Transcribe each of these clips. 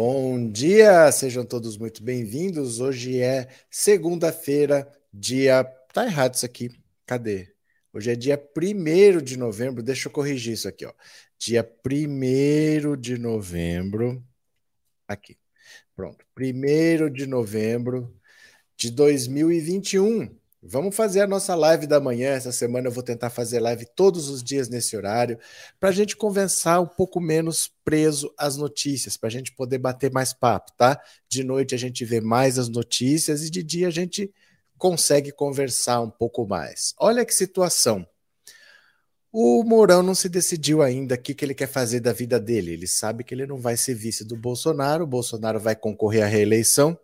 Bom dia, sejam todos muito bem-vindos. Hoje é segunda-feira, dia. Tá errado isso aqui. Cadê? Hoje é dia 1 de novembro. Deixa eu corrigir isso aqui, ó. Dia 1 de novembro. Aqui. Pronto. 1 de novembro de 2021. Vamos fazer a nossa live da manhã. Essa semana eu vou tentar fazer live todos os dias nesse horário, para a gente conversar um pouco menos preso às notícias, para a gente poder bater mais papo, tá? De noite a gente vê mais as notícias e de dia a gente consegue conversar um pouco mais. Olha que situação. O Mourão não se decidiu ainda o que, que ele quer fazer da vida dele. Ele sabe que ele não vai ser vice do Bolsonaro, o Bolsonaro vai concorrer à reeleição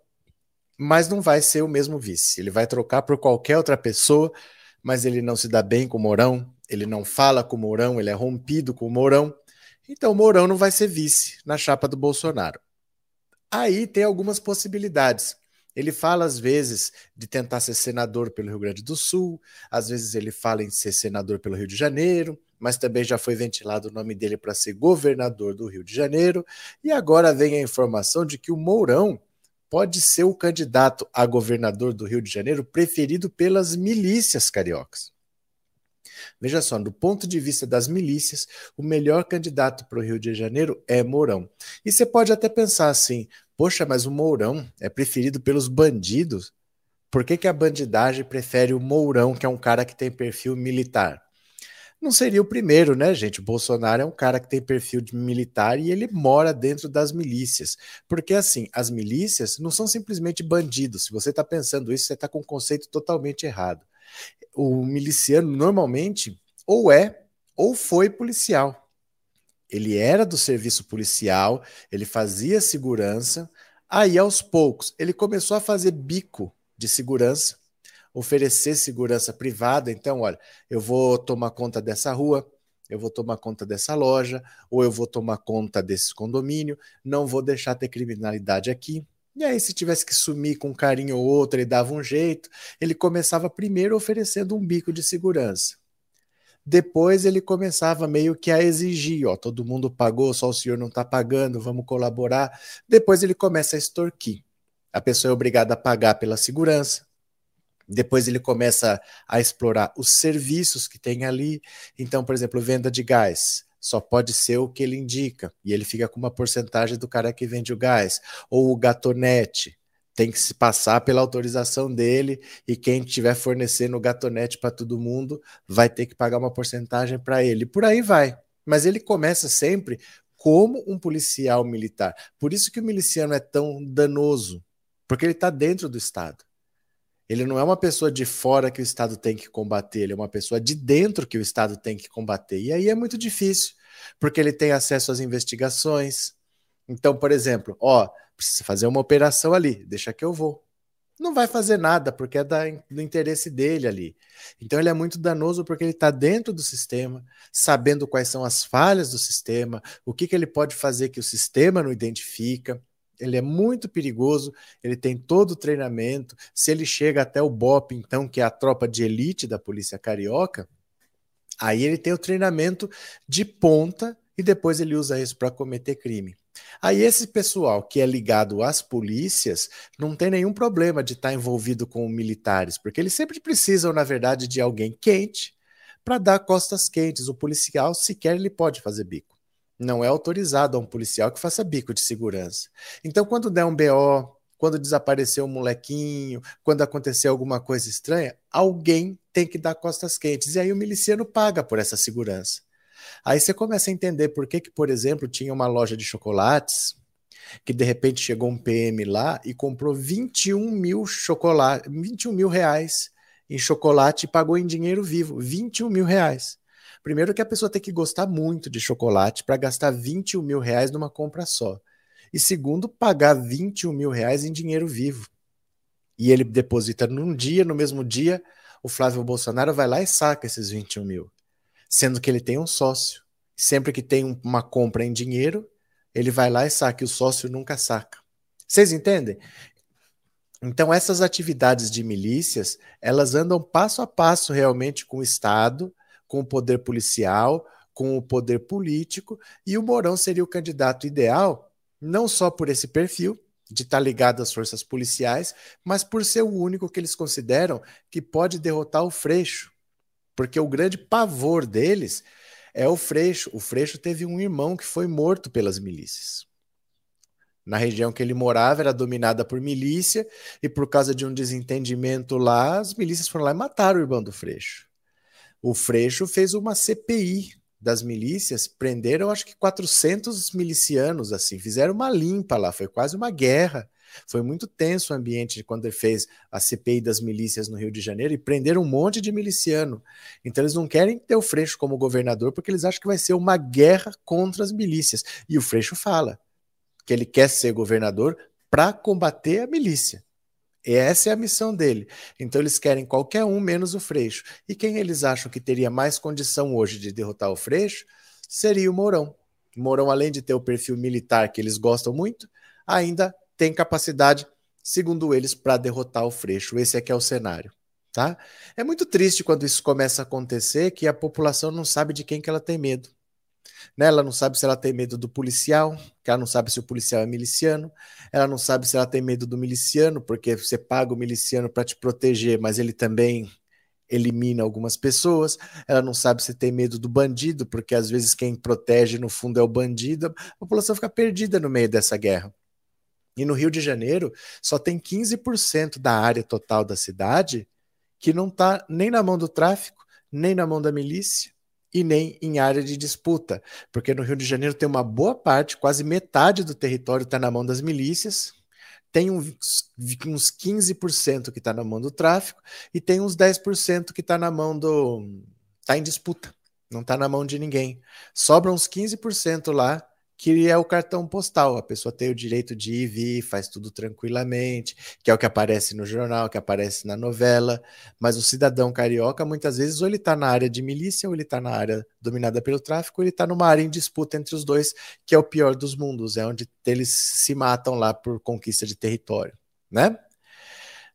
mas não vai ser o mesmo vice. Ele vai trocar por qualquer outra pessoa, mas ele não se dá bem com o Mourão, ele não fala com o Mourão, ele é rompido com o Mourão. Então o Mourão não vai ser vice na chapa do Bolsonaro. Aí tem algumas possibilidades. Ele fala, às vezes, de tentar ser senador pelo Rio Grande do Sul, às vezes ele fala em ser senador pelo Rio de Janeiro, mas também já foi ventilado o nome dele para ser governador do Rio de Janeiro, e agora vem a informação de que o Mourão pode ser o candidato a governador do Rio de Janeiro preferido pelas milícias cariocas. Veja só, do ponto de vista das milícias, o melhor candidato para o Rio de Janeiro é Mourão. E você pode até pensar assim: poxa, mas o Mourão é preferido pelos bandidos? Por que, que a bandidagem prefere o Mourão, que é um cara que tem perfil militar? Não seria o primeiro, né, gente? O Bolsonaro é um cara que tem perfil de militar e ele mora dentro das milícias. Porque, assim, as milícias não são simplesmente bandidos. Se você está pensando isso, você está com um conceito totalmente errado. O miliciano, normalmente, ou é ou foi policial. Ele era do serviço policial, ele fazia segurança, aí aos poucos ele começou a fazer bico de segurança oferecer segurança privada. Então, olha, eu vou tomar conta dessa rua, eu vou tomar conta dessa loja, ou eu vou tomar conta desse condomínio, não vou deixar ter criminalidade aqui. E aí, se tivesse que sumir com um carinho ou outro, ele dava um jeito. Ele começava primeiro oferecendo um bico de segurança. Depois ele começava meio que a exigir, ó, todo mundo pagou, só o senhor não está pagando, vamos colaborar. Depois ele começa a extorquir. A pessoa é obrigada a pagar pela segurança, depois ele começa a explorar os serviços que tem ali. Então, por exemplo, venda de gás só pode ser o que ele indica e ele fica com uma porcentagem do cara que vende o gás. Ou o gatonete tem que se passar pela autorização dele e quem estiver fornecendo o gatonete para todo mundo vai ter que pagar uma porcentagem para ele. Por aí vai. Mas ele começa sempre como um policial militar. Por isso que o miliciano é tão danoso, porque ele está dentro do Estado. Ele não é uma pessoa de fora que o Estado tem que combater, ele é uma pessoa de dentro que o Estado tem que combater. E aí é muito difícil, porque ele tem acesso às investigações. Então, por exemplo, ó, precisa fazer uma operação ali, deixa que eu vou. Não vai fazer nada, porque é da, do interesse dele ali. Então ele é muito danoso porque ele está dentro do sistema, sabendo quais são as falhas do sistema, o que, que ele pode fazer que o sistema não identifica ele é muito perigoso, ele tem todo o treinamento. Se ele chega até o BOP, então, que é a tropa de elite da polícia carioca, aí ele tem o treinamento de ponta e depois ele usa isso para cometer crime. Aí esse pessoal que é ligado às polícias não tem nenhum problema de estar tá envolvido com militares, porque eles sempre precisam, na verdade, de alguém quente para dar costas quentes. O policial sequer ele pode fazer bico. Não é autorizado a um policial que faça bico de segurança. Então, quando der um BO, quando desaparecer um molequinho, quando acontecer alguma coisa estranha, alguém tem que dar costas quentes. E aí o miliciano paga por essa segurança. Aí você começa a entender por que, que por exemplo, tinha uma loja de chocolates que de repente chegou um PM lá e comprou 21 mil chocolate, 21 mil reais em chocolate e pagou em dinheiro vivo, 21 mil reais. Primeiro que a pessoa tem que gostar muito de chocolate para gastar 21 mil reais numa compra só. E segundo, pagar 21 mil reais em dinheiro vivo. E ele deposita num dia, no mesmo dia, o Flávio Bolsonaro vai lá e saca esses 21 mil. Sendo que ele tem um sócio. Sempre que tem uma compra em dinheiro, ele vai lá e saca, e o sócio nunca saca. Vocês entendem? Então, essas atividades de milícias, elas andam passo a passo realmente com o Estado, com o poder policial, com o poder político, e o Mourão seria o candidato ideal não só por esse perfil, de estar ligado às forças policiais, mas por ser o único que eles consideram que pode derrotar o Freixo. Porque o grande pavor deles é o Freixo. O Freixo teve um irmão que foi morto pelas milícias. Na região que ele morava era dominada por milícia e por causa de um desentendimento lá, as milícias foram lá e mataram o irmão do Freixo. O Freixo fez uma CPI das milícias, prenderam acho que 400 milicianos assim, fizeram uma limpa lá, foi quase uma guerra. Foi muito tenso o ambiente quando ele fez a CPI das milícias no Rio de Janeiro e prenderam um monte de miliciano. Então eles não querem ter o Freixo como governador porque eles acham que vai ser uma guerra contra as milícias. E o Freixo fala que ele quer ser governador para combater a milícia. E essa é a missão dele. Então eles querem qualquer um menos o Freixo. E quem eles acham que teria mais condição hoje de derrotar o Freixo seria o Mourão. O Mourão, além de ter o perfil militar que eles gostam muito, ainda tem capacidade, segundo eles, para derrotar o Freixo. Esse aqui é o cenário. Tá? É muito triste quando isso começa a acontecer que a população não sabe de quem que ela tem medo. Né? Ela não sabe se ela tem medo do policial, que ela não sabe se o policial é miliciano, ela não sabe se ela tem medo do miliciano, porque você paga o miliciano para te proteger, mas ele também elimina algumas pessoas. Ela não sabe se tem medo do bandido, porque às vezes quem protege no fundo é o bandido. A população fica perdida no meio dessa guerra. E no Rio de Janeiro, só tem 15% da área total da cidade que não está nem na mão do tráfico, nem na mão da milícia e nem em área de disputa, porque no Rio de Janeiro tem uma boa parte, quase metade do território está na mão das milícias, tem uns, uns 15% que está na mão do tráfico e tem uns 10% que está na mão do. está em disputa, não está na mão de ninguém. Sobra uns 15% lá que é o cartão postal. A pessoa tem o direito de ir e vir, faz tudo tranquilamente, que é o que aparece no jornal, que aparece na novela. Mas o cidadão carioca, muitas vezes, ou ele está na área de milícia, ou ele está na área dominada pelo tráfico, ou ele está numa área em disputa entre os dois, que é o pior dos mundos, é onde eles se matam lá por conquista de território, né?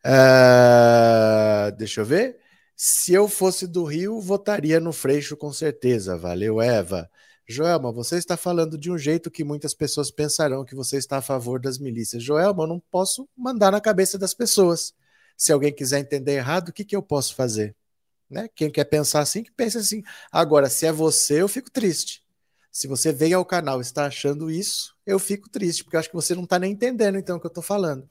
Uh, deixa eu ver. Se eu fosse do Rio, votaria no Freixo com certeza. Valeu, Eva. Joelma, você está falando de um jeito que muitas pessoas pensarão que você está a favor das milícias. Joelma, eu não posso mandar na cabeça das pessoas. Se alguém quiser entender errado, o que, que eu posso fazer? Né? Quem quer pensar assim, que pense assim. Agora, se é você, eu fico triste. Se você veio ao canal e está achando isso, eu fico triste, porque eu acho que você não está nem entendendo então o que eu estou falando.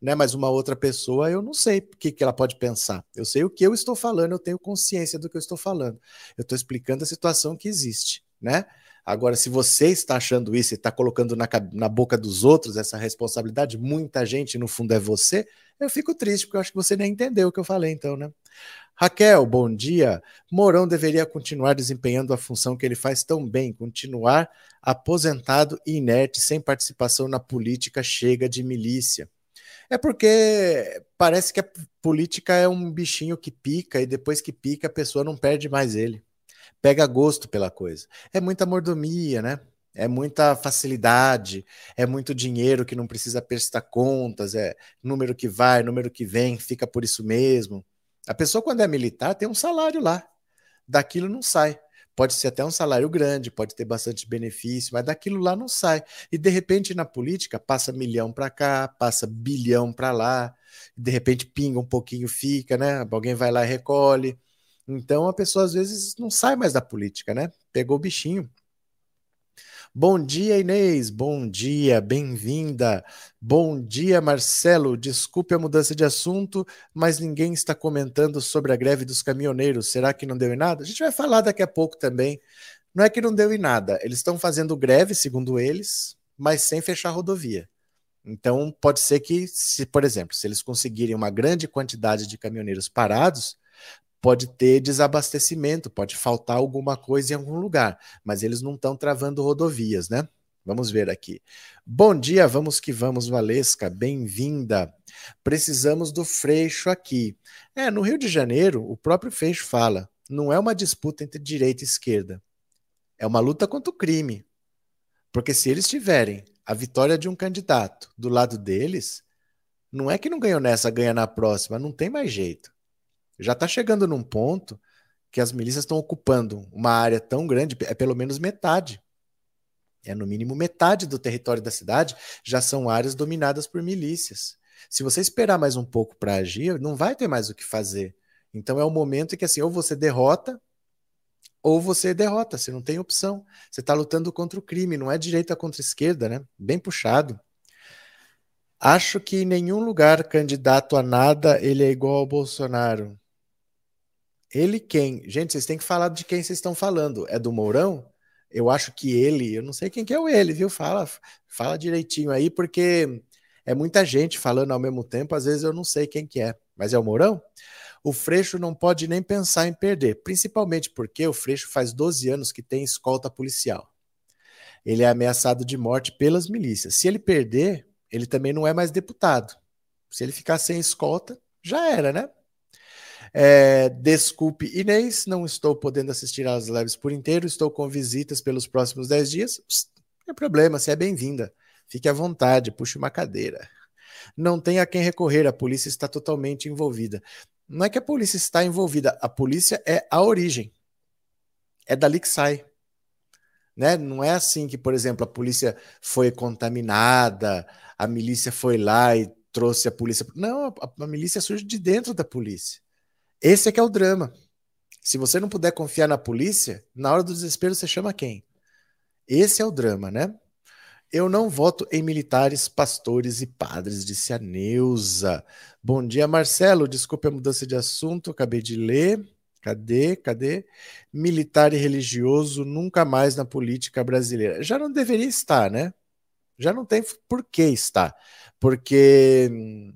Né? Mas uma outra pessoa, eu não sei o que, que ela pode pensar. Eu sei o que eu estou falando, eu tenho consciência do que eu estou falando. Eu estou explicando a situação que existe né? Agora, se você está achando isso e está colocando na, na boca dos outros essa responsabilidade, muita gente, no fundo, é você, eu fico triste, porque eu acho que você nem entendeu o que eu falei, então, né? Raquel, bom dia. Mourão deveria continuar desempenhando a função que ele faz tão bem, continuar aposentado e inerte, sem participação na política, chega de milícia. É porque parece que a política é um bichinho que pica e depois que pica a pessoa não perde mais ele pega gosto pela coisa. É muita mordomia, né? É muita facilidade, é muito dinheiro que não precisa prestar contas, é número que vai, número que vem, fica por isso mesmo. A pessoa, quando é militar, tem um salário lá. Daquilo não sai. Pode ser até um salário grande, pode ter bastante benefício, mas daquilo lá não sai. E de repente na política passa milhão para cá, passa bilhão para lá, de repente pinga um pouquinho, fica, né? Alguém vai lá e recolhe. Então a pessoa às vezes não sai mais da política, né? Pegou o bichinho. Bom dia, Inês. Bom dia, bem-vinda. Bom dia, Marcelo. Desculpe a mudança de assunto, mas ninguém está comentando sobre a greve dos caminhoneiros. Será que não deu em nada? A gente vai falar daqui a pouco também. Não é que não deu em nada. Eles estão fazendo greve, segundo eles, mas sem fechar a rodovia. Então, pode ser que, se, por exemplo, se eles conseguirem uma grande quantidade de caminhoneiros parados, pode ter desabastecimento, pode faltar alguma coisa em algum lugar, mas eles não estão travando rodovias, né? Vamos ver aqui. Bom dia, vamos que vamos, Valesca, bem-vinda. Precisamos do Freixo aqui. É, no Rio de Janeiro, o próprio Freixo fala, não é uma disputa entre direita e esquerda, é uma luta contra o crime. Porque se eles tiverem a vitória de um candidato do lado deles, não é que não ganhou nessa, ganha na próxima, não tem mais jeito já está chegando num ponto que as milícias estão ocupando uma área tão grande, é pelo menos metade. É no mínimo metade do território da cidade já são áreas dominadas por milícias. Se você esperar mais um pouco para agir, não vai ter mais o que fazer. Então é o momento em que assim, ou você derrota ou você derrota, você não tem opção. Você está lutando contra o crime, não é direita contra esquerda, né? Bem puxado. Acho que em nenhum lugar candidato a nada ele é igual ao Bolsonaro. Ele quem? Gente, vocês têm que falar de quem vocês estão falando. É do Mourão? Eu acho que ele, eu não sei quem que é o ele, viu? Fala, fala direitinho aí, porque é muita gente falando ao mesmo tempo, às vezes eu não sei quem que é. Mas é o Mourão? O Freixo não pode nem pensar em perder, principalmente porque o Freixo faz 12 anos que tem escolta policial. Ele é ameaçado de morte pelas milícias. Se ele perder, ele também não é mais deputado. Se ele ficar sem escolta, já era, né? É, desculpe, Inês, não estou podendo assistir às lives por inteiro, estou com visitas pelos próximos 10 dias. Não tem problema, você é bem-vinda. Fique à vontade, puxe uma cadeira. Não tem a quem recorrer, a polícia está totalmente envolvida. Não é que a polícia está envolvida, a polícia é a origem. É dali que sai. Né? Não é assim que, por exemplo, a polícia foi contaminada, a milícia foi lá e trouxe a polícia. Não, a, a milícia surge de dentro da polícia. Esse é que é o drama. Se você não puder confiar na polícia, na hora do desespero você chama quem? Esse é o drama, né? Eu não voto em militares, pastores e padres, disse a Neuza. Bom dia, Marcelo. Desculpe a mudança de assunto, acabei de ler. Cadê? Cadê? Militar e religioso nunca mais na política brasileira. Já não deveria estar, né? Já não tem por que estar. Porque hum,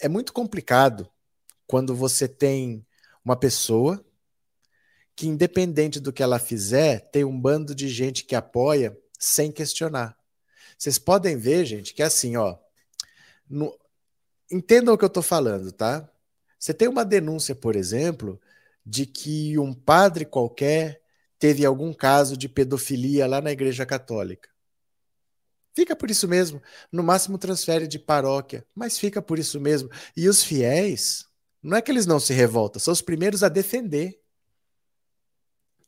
é muito complicado quando você tem uma pessoa que, independente do que ela fizer, tem um bando de gente que apoia sem questionar. Vocês podem ver, gente, que é assim, ó. No... Entendam o que eu estou falando, tá? Você tem uma denúncia, por exemplo, de que um padre qualquer teve algum caso de pedofilia lá na Igreja Católica. Fica por isso mesmo. No máximo transfere de paróquia, mas fica por isso mesmo. E os fiéis, não é que eles não se revoltam, são os primeiros a defender.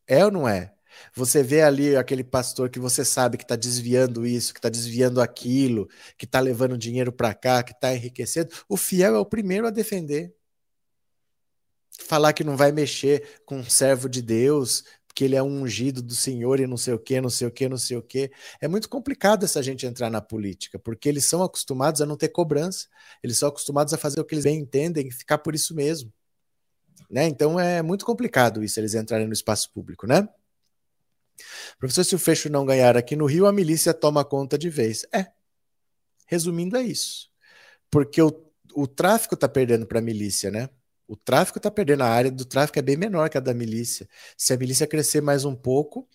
É ou não é? Você vê ali aquele pastor que você sabe que está desviando isso, que está desviando aquilo, que está levando dinheiro para cá, que está enriquecendo. O fiel é o primeiro a defender. Falar que não vai mexer com um servo de Deus, que ele é um ungido do Senhor e não sei o que, não sei o que, não sei o que. É muito complicado essa gente entrar na política, porque eles são acostumados a não ter cobrança, eles são acostumados a fazer o que eles bem entendem e ficar por isso mesmo. Né? Então é muito complicado isso, eles entrarem no espaço público, né? Professor, se o fecho não ganhar aqui no Rio, a milícia toma conta de vez. É. Resumindo, é isso. Porque o, o tráfico está perdendo para a milícia, né? O tráfico está perdendo. A área do tráfico é bem menor que a da milícia. Se a milícia crescer mais um pouco,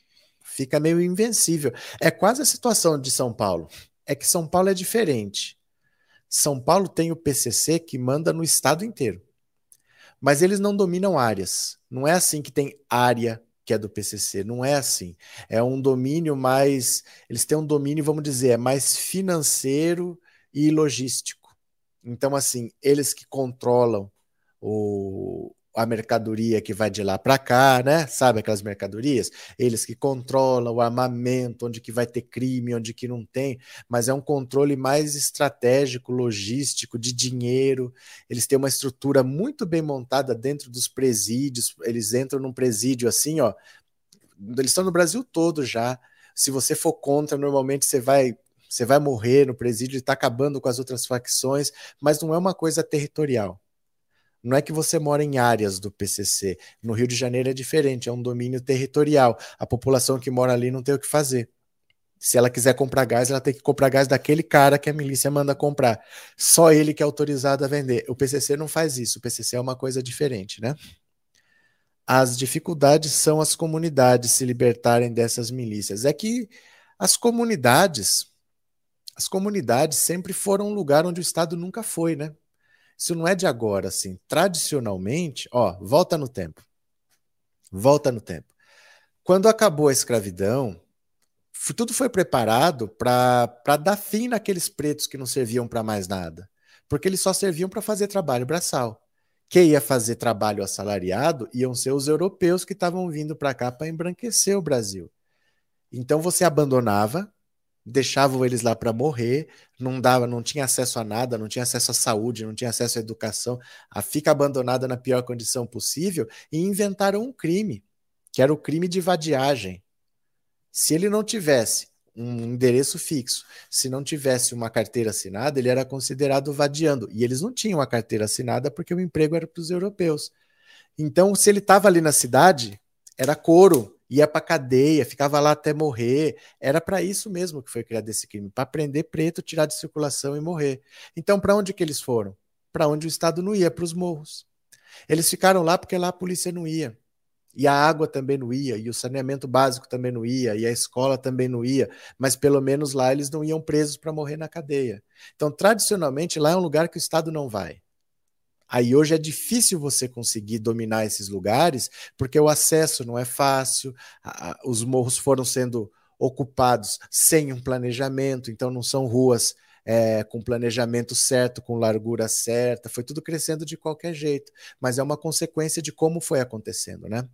fica meio invencível. É quase a situação de São Paulo. É que São Paulo é diferente. São Paulo tem o PCC que manda no estado inteiro. Mas eles não dominam áreas. Não é assim que tem área que é do PCC. Não é assim. É um domínio mais. Eles têm um domínio, vamos dizer, é mais financeiro e logístico. Então, assim, eles que controlam o, a mercadoria que vai de lá para cá, né? Sabe aquelas mercadorias? Eles que controlam o armamento, onde que vai ter crime, onde que não tem, mas é um controle mais estratégico, logístico, de dinheiro. Eles têm uma estrutura muito bem montada dentro dos presídios. Eles entram num presídio assim, ó. Eles estão no Brasil todo já. Se você for contra, normalmente você vai você vai morrer no presídio, está acabando com as outras facções, mas não é uma coisa territorial não é que você mora em áreas do PCC. No Rio de Janeiro é diferente, é um domínio territorial. A população que mora ali não tem o que fazer. Se ela quiser comprar gás, ela tem que comprar gás daquele cara que a milícia manda comprar. Só ele que é autorizado a vender. O PCC não faz isso. O PCC é uma coisa diferente, né? As dificuldades são as comunidades se libertarem dessas milícias. É que as comunidades, as comunidades sempre foram um lugar onde o Estado nunca foi, né? Isso não é de agora, assim. Tradicionalmente, ó, volta no tempo. Volta no tempo. Quando acabou a escravidão, tudo foi preparado para dar fim naqueles pretos que não serviam para mais nada. Porque eles só serviam para fazer trabalho braçal. Quem ia fazer trabalho assalariado iam ser os europeus que estavam vindo para cá para embranquecer o Brasil. Então você abandonava deixavam eles lá para morrer, não dava, não tinha acesso a nada, não tinha acesso à saúde, não tinha acesso à educação, a fica abandonada na pior condição possível e inventaram um crime, que era o crime de vadiagem. Se ele não tivesse um endereço fixo, se não tivesse uma carteira assinada, ele era considerado vadiando. E eles não tinham a carteira assinada porque o emprego era para os europeus. Então, se ele estava ali na cidade, era couro, ia para cadeia, ficava lá até morrer. Era para isso mesmo que foi criado esse crime, para prender preto, tirar de circulação e morrer. Então, para onde que eles foram? Para onde o Estado não ia, para os morros. Eles ficaram lá porque lá a polícia não ia. E a água também não ia, e o saneamento básico também não ia, e a escola também não ia, mas pelo menos lá eles não iam presos para morrer na cadeia. Então, tradicionalmente, lá é um lugar que o Estado não vai. Aí hoje é difícil você conseguir dominar esses lugares, porque o acesso não é fácil, a, a, os morros foram sendo ocupados sem um planejamento, então não são ruas é, com planejamento certo, com largura certa, foi tudo crescendo de qualquer jeito, mas é uma consequência de como foi acontecendo, né?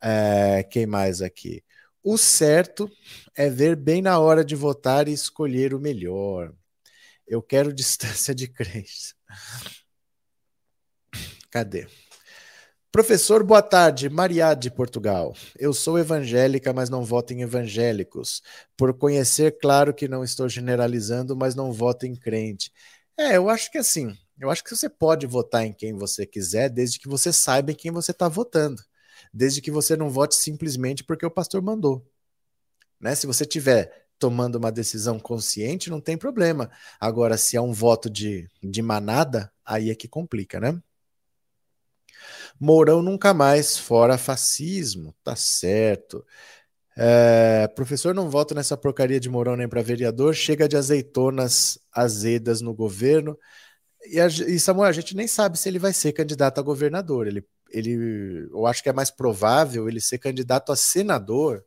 É, quem mais aqui? O certo é ver bem na hora de votar e escolher o melhor. Eu quero distância de crença. Cadê? Professor, boa tarde. Maria de Portugal. Eu sou evangélica, mas não voto em evangélicos. Por conhecer, claro que não estou generalizando, mas não voto em crente. É, eu acho que assim, eu acho que você pode votar em quem você quiser, desde que você saiba em quem você está votando. Desde que você não vote simplesmente porque o pastor mandou. Né? Se você tiver tomando uma decisão consciente, não tem problema. Agora, se é um voto de, de manada, aí é que complica, né? Mourão nunca mais, fora fascismo, tá certo. É, professor, não voto nessa porcaria de Mourão nem para vereador, chega de azeitonas azedas no governo. E, a, e, Samuel, a gente nem sabe se ele vai ser candidato a governador. Ele, ele, eu acho que é mais provável ele ser candidato a senador,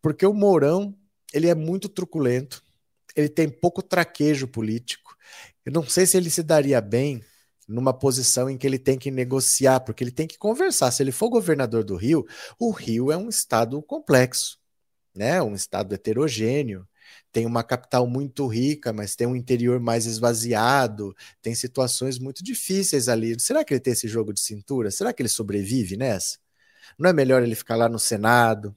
porque o Mourão ele é muito truculento, ele tem pouco traquejo político. Eu não sei se ele se daria bem numa posição em que ele tem que negociar, porque ele tem que conversar. Se ele for governador do Rio, o Rio é um estado complexo, né? Um estado heterogêneo. Tem uma capital muito rica, mas tem um interior mais esvaziado, tem situações muito difíceis ali. Será que ele tem esse jogo de cintura? Será que ele sobrevive nessa? Não é melhor ele ficar lá no Senado,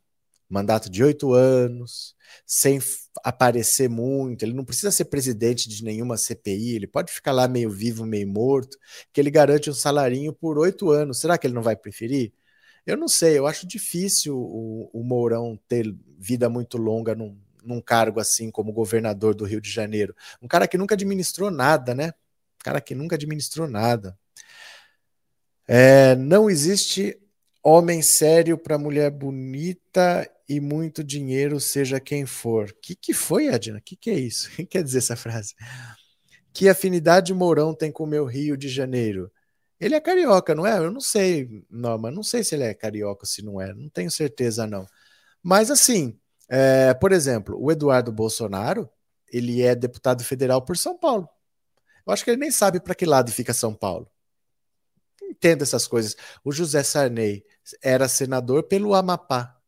mandato de oito anos, sem aparecer muito, ele não precisa ser presidente de nenhuma CPI, ele pode ficar lá meio vivo, meio morto, que ele garante um salarinho por oito anos. Será que ele não vai preferir? Eu não sei, eu acho difícil o, o Mourão ter vida muito longa num, num cargo assim como governador do Rio de Janeiro. Um cara que nunca administrou nada, né? Um cara que nunca administrou nada. É, não existe homem sério para mulher bonita e muito dinheiro, seja quem for. O que, que foi, Edna? O que, que é isso? O que quer dizer essa frase? Que afinidade Mourão tem com o meu Rio de Janeiro? Ele é carioca, não é? Eu não sei, Norma, não sei se ele é carioca, se não é, não tenho certeza não. Mas assim, é, por exemplo, o Eduardo Bolsonaro, ele é deputado federal por São Paulo. Eu acho que ele nem sabe para que lado fica São Paulo. Entenda essas coisas. O José Sarney era senador pelo Amapá.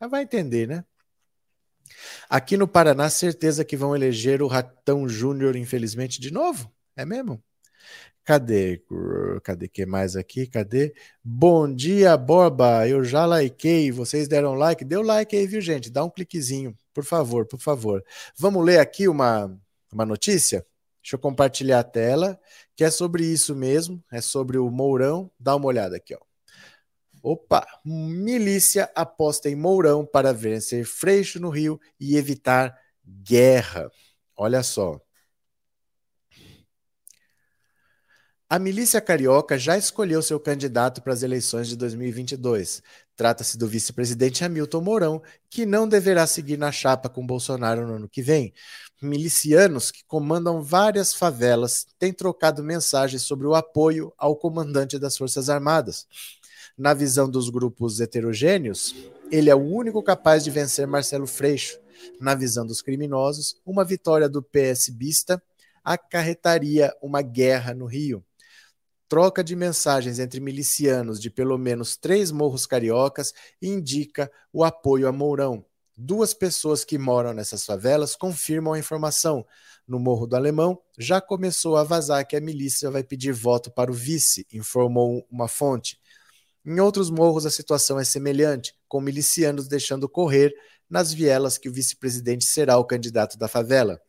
Mas vai entender, né? Aqui no Paraná, certeza que vão eleger o Ratão Júnior, infelizmente, de novo. É mesmo? Cadê? Cadê que mais aqui? Cadê? Bom dia, Borba. Eu já likei. Vocês deram like? Deu like aí, viu, gente? Dá um cliquezinho, por favor, por favor. Vamos ler aqui uma, uma notícia? Deixa eu compartilhar a tela, que é sobre isso mesmo. É sobre o Mourão. Dá uma olhada aqui, ó. Opa! Milícia aposta em Mourão para vencer Freixo no Rio e evitar guerra. Olha só. A milícia carioca já escolheu seu candidato para as eleições de 2022. Trata-se do vice-presidente Hamilton Mourão, que não deverá seguir na chapa com Bolsonaro no ano que vem. Milicianos que comandam várias favelas têm trocado mensagens sobre o apoio ao comandante das Forças Armadas na visão dos grupos heterogêneos, ele é o único capaz de vencer Marcelo Freixo. Na visão dos criminosos, uma vitória do PSBista acarretaria uma guerra no Rio. Troca de mensagens entre milicianos de pelo menos três morros cariocas indica o apoio a Mourão. Duas pessoas que moram nessas favelas confirmam a informação. No Morro do Alemão, já começou a vazar que a milícia vai pedir voto para o vice, informou uma fonte. Em outros morros, a situação é semelhante, com milicianos deixando correr nas vielas que o vice-presidente será o candidato da favela.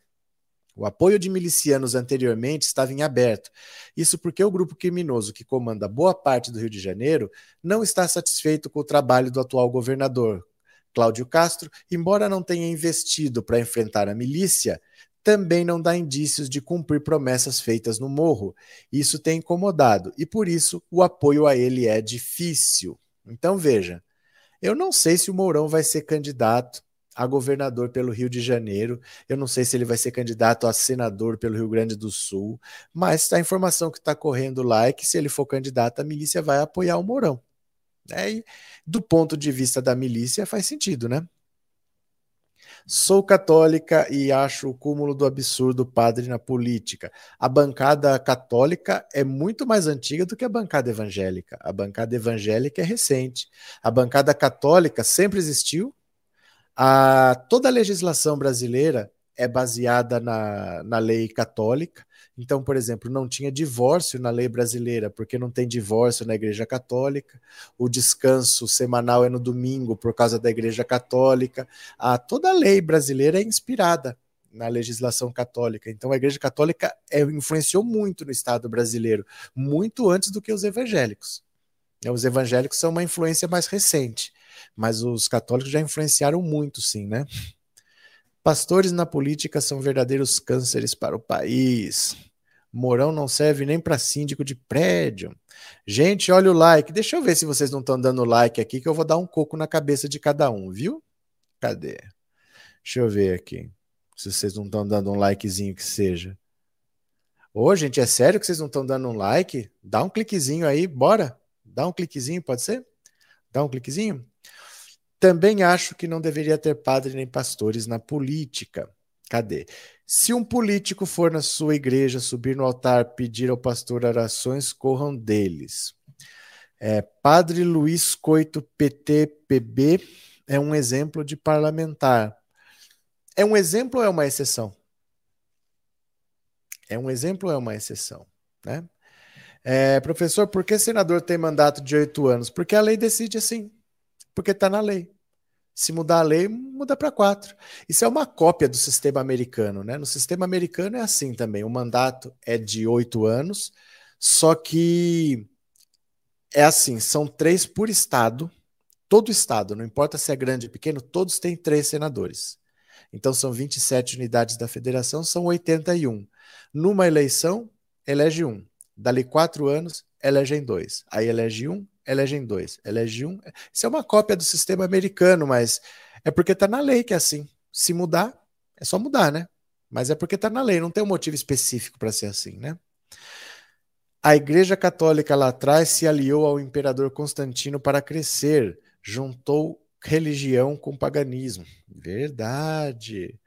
O apoio de milicianos anteriormente estava em aberto. Isso porque o grupo criminoso que comanda boa parte do Rio de Janeiro não está satisfeito com o trabalho do atual governador, Cláudio Castro, embora não tenha investido para enfrentar a milícia, também não dá indícios de cumprir promessas feitas no morro. Isso tem incomodado e por isso o apoio a ele é difícil. Então veja, eu não sei se o Mourão vai ser candidato a governador pelo Rio de Janeiro. Eu não sei se ele vai ser candidato a senador pelo Rio Grande do Sul, mas a informação que está correndo lá é que se ele for candidato, a milícia vai apoiar o Mourão. É, e do ponto de vista da milícia, faz sentido, né? Sou católica e acho o cúmulo do absurdo padre na política. A bancada católica é muito mais antiga do que a bancada evangélica. A bancada evangélica é recente. A bancada católica sempre existiu, a, toda a legislação brasileira é baseada na, na lei católica. Então, por exemplo, não tinha divórcio na lei brasileira, porque não tem divórcio na Igreja Católica. O descanso semanal é no domingo por causa da Igreja Católica. A, toda a lei brasileira é inspirada na legislação católica. Então, a Igreja Católica é, influenciou muito no Estado brasileiro, muito antes do que os evangélicos. Os evangélicos são uma influência mais recente mas os católicos já influenciaram muito, sim, né? Pastores na política são verdadeiros cânceres para o país. Morão não serve nem para síndico de prédio. Gente, olha o like. Deixa eu ver se vocês não estão dando like aqui, que eu vou dar um coco na cabeça de cada um, viu? Cadê? Deixa eu ver aqui. Se vocês não estão dando um likezinho que seja. Ô, gente, é sério que vocês não estão dando um like? Dá um cliquezinho aí, bora? Dá um cliquezinho, pode ser? Dá um cliquezinho? Também acho que não deveria ter padre nem pastores na política. Cadê? Se um político for na sua igreja, subir no altar, pedir ao pastor orações, corram deles. É, padre Luiz Coito, PT, PB, é um exemplo de parlamentar. É um exemplo ou é uma exceção? É um exemplo ou é uma exceção? Né? É, professor, por que senador tem mandato de oito anos? Porque a lei decide assim porque está na lei. Se mudar a lei, muda para quatro. Isso é uma cópia do sistema americano, né? No sistema americano é assim também. O mandato é de oito anos, só que é assim: são três por estado. Todo estado, não importa se é grande ou pequeno, todos têm três senadores. Então são 27 unidades da federação, são 81. Numa eleição, elege um. Dali quatro anos, elegem dois. Aí elege um, elegem dois. Elege um. Isso é uma cópia do sistema americano, mas é porque está na lei que é assim. Se mudar, é só mudar, né? Mas é porque está na lei, não tem um motivo específico para ser assim, né? A Igreja Católica lá atrás se aliou ao imperador Constantino para crescer, juntou religião com paganismo. Verdade.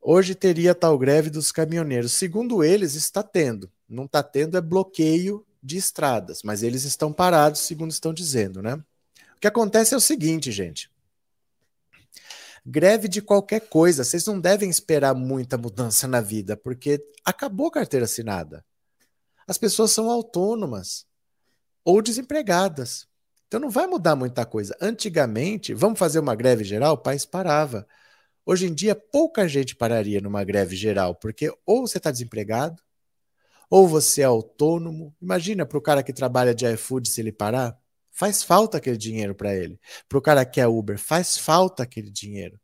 Hoje teria tal greve dos caminhoneiros. Segundo eles, está tendo. Não está tendo é bloqueio de estradas, mas eles estão parados, segundo estão dizendo, né? O que acontece é o seguinte, gente. Greve de qualquer coisa, vocês não devem esperar muita mudança na vida, porque acabou a carteira assinada. As pessoas são autônomas ou desempregadas. Então não vai mudar muita coisa. Antigamente, vamos fazer uma greve geral, o país parava. Hoje em dia, pouca gente pararia numa greve geral, porque ou você está desempregado, ou você é autônomo. Imagina para o cara que trabalha de iFood se ele parar. Faz falta aquele dinheiro para ele. Para o cara que é Uber, faz falta aquele dinheiro.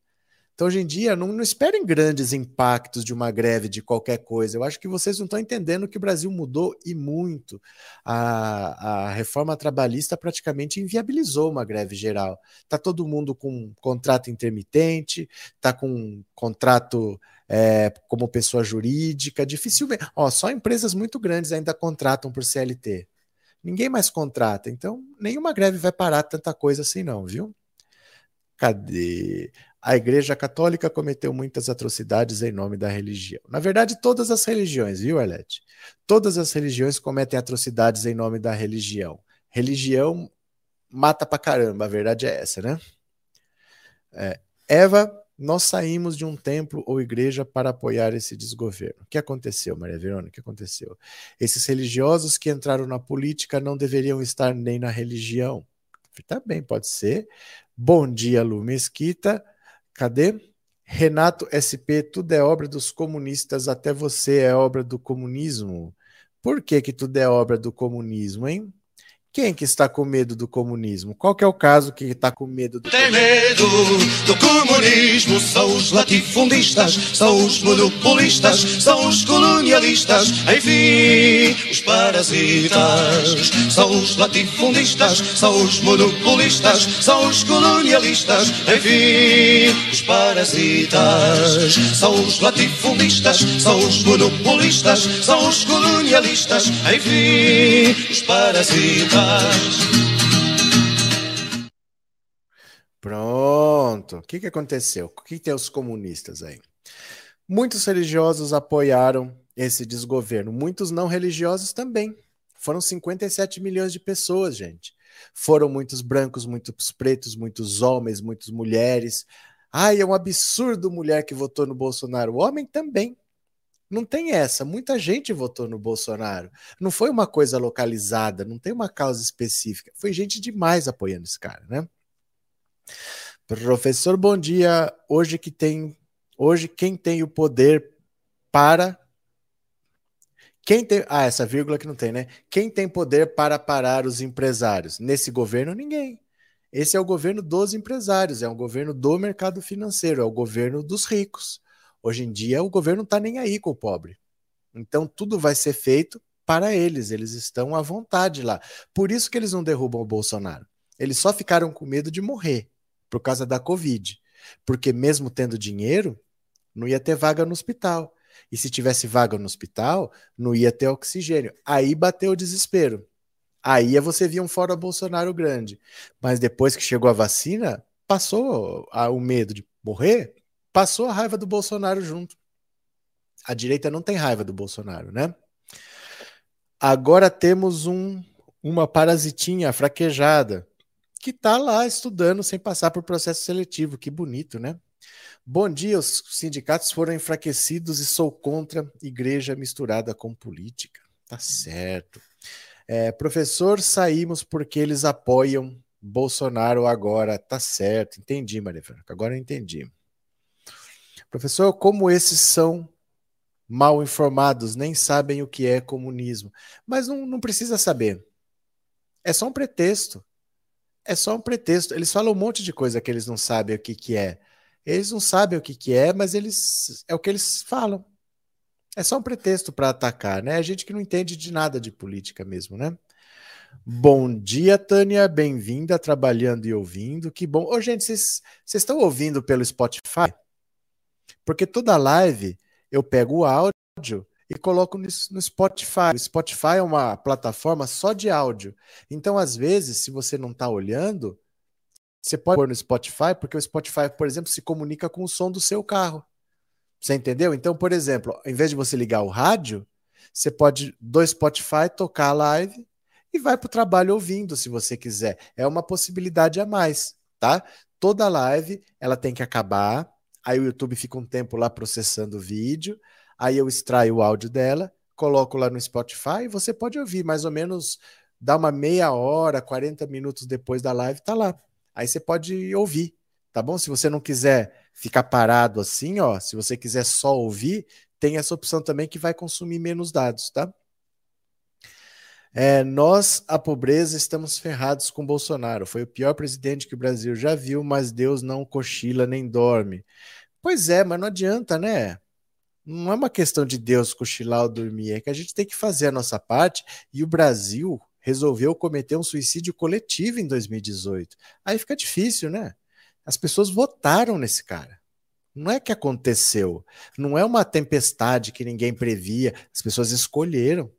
Então, hoje em dia, não, não, esperem grandes impactos de uma greve de qualquer coisa. Eu acho que vocês não estão entendendo que o Brasil mudou e muito. A, a reforma trabalhista praticamente inviabilizou uma greve geral. Está todo mundo com contrato intermitente, está com contrato é, como pessoa jurídica, dificilmente. Ó, só empresas muito grandes ainda contratam por CLT. Ninguém mais contrata, então nenhuma greve vai parar tanta coisa assim, não, viu? Cadê? A Igreja Católica cometeu muitas atrocidades em nome da religião. Na verdade, todas as religiões, viu, Elete? Todas as religiões cometem atrocidades em nome da religião. Religião mata pra caramba, a verdade é essa, né? É, Eva, nós saímos de um templo ou igreja para apoiar esse desgoverno. O que aconteceu, Maria Verônica? O que aconteceu? Esses religiosos que entraram na política não deveriam estar nem na religião. Tá bem, pode ser. Bom dia, Lu Mesquita. Cadê? Renato SP, tudo é obra dos comunistas, até você é obra do comunismo. Por que que tudo é obra do comunismo, hein? Quem que está com medo do comunismo? Qual que é o caso que está com medo do Tem medo do comunismo, são os latifundistas, são os monopolistas, são os colonialistas, enfim, os parasitas. São os latifundistas, são os monopolistas, são os colonialistas, enfim, os parasitas. São os latifundistas, são os monopolistas, são os colonialistas, enfim, os parasitas. Pronto. O que, que aconteceu? O que, que tem os comunistas aí? Muitos religiosos apoiaram esse desgoverno, muitos não religiosos também. Foram 57 milhões de pessoas, gente. Foram muitos brancos, muitos pretos, muitos homens, muitas mulheres. Ai, é um absurdo mulher que votou no Bolsonaro. O homem também. Não tem essa. Muita gente votou no Bolsonaro. Não foi uma coisa localizada, não tem uma causa específica. Foi gente demais apoiando esse cara, né? Professor, bom dia. Hoje que tem, hoje quem tem o poder para quem tem, ah, essa vírgula que não tem, né? Quem tem poder para parar os empresários? Nesse governo ninguém. Esse é o governo dos empresários, é um governo do mercado financeiro, é o governo dos ricos. Hoje em dia, o governo não está nem aí com o pobre. Então, tudo vai ser feito para eles. Eles estão à vontade lá. Por isso que eles não derrubam o Bolsonaro. Eles só ficaram com medo de morrer por causa da Covid. Porque, mesmo tendo dinheiro, não ia ter vaga no hospital. E se tivesse vaga no hospital, não ia ter oxigênio. Aí bateu o desespero. Aí você via um fora Bolsonaro grande. Mas depois que chegou a vacina, passou o medo de morrer, passou a raiva do Bolsonaro junto. A direita não tem raiva do Bolsonaro, né? Agora temos um, uma parasitinha fraquejada que está lá estudando sem passar por processo seletivo. Que bonito, né? Bom dia, os sindicatos foram enfraquecidos e sou contra igreja misturada com política. Tá certo. É, professor, saímos porque eles apoiam Bolsonaro agora. Tá certo, entendi, Maria Franca. Agora eu entendi. Professor, como esses são mal informados, nem sabem o que é comunismo. Mas não, não precisa saber. É só um pretexto. É só um pretexto. Eles falam um monte de coisa que eles não sabem o que, que é. Eles não sabem o que, que é, mas eles é o que eles falam. É só um pretexto para atacar, né? A gente que não entende de nada de política mesmo, né? Bom dia, Tânia. Bem-vinda, trabalhando e ouvindo. Que bom. Ô, gente, vocês estão ouvindo pelo Spotify? Porque toda live eu pego o áudio e coloco no, Spotify. O Spotify é uma plataforma só de áudio. Então, às vezes, se você não está olhando, você pode pôr no Spotify, porque o Spotify, por exemplo, se comunica com o som do seu carro. Você entendeu? Então, por exemplo, em vez de você ligar o rádio, você pode do Spotify tocar a live e vai para o trabalho ouvindo, se você quiser. É uma possibilidade a mais, tá? Toda live ela tem que acabar aí o YouTube fica um tempo lá processando o vídeo, aí eu extraio o áudio dela, coloco lá no Spotify você pode ouvir mais ou menos, dá uma meia hora, 40 minutos depois da live, tá lá. Aí você pode ouvir, tá bom? Se você não quiser ficar parado assim, ó, se você quiser só ouvir, tem essa opção também que vai consumir menos dados, tá? É, nós, a pobreza, estamos ferrados com Bolsonaro. Foi o pior presidente que o Brasil já viu, mas Deus não cochila nem dorme. Pois é, mas não adianta, né? Não é uma questão de Deus cochilar ou dormir, é que a gente tem que fazer a nossa parte e o Brasil resolveu cometer um suicídio coletivo em 2018. Aí fica difícil, né? As pessoas votaram nesse cara. Não é que aconteceu, não é uma tempestade que ninguém previa, as pessoas escolheram.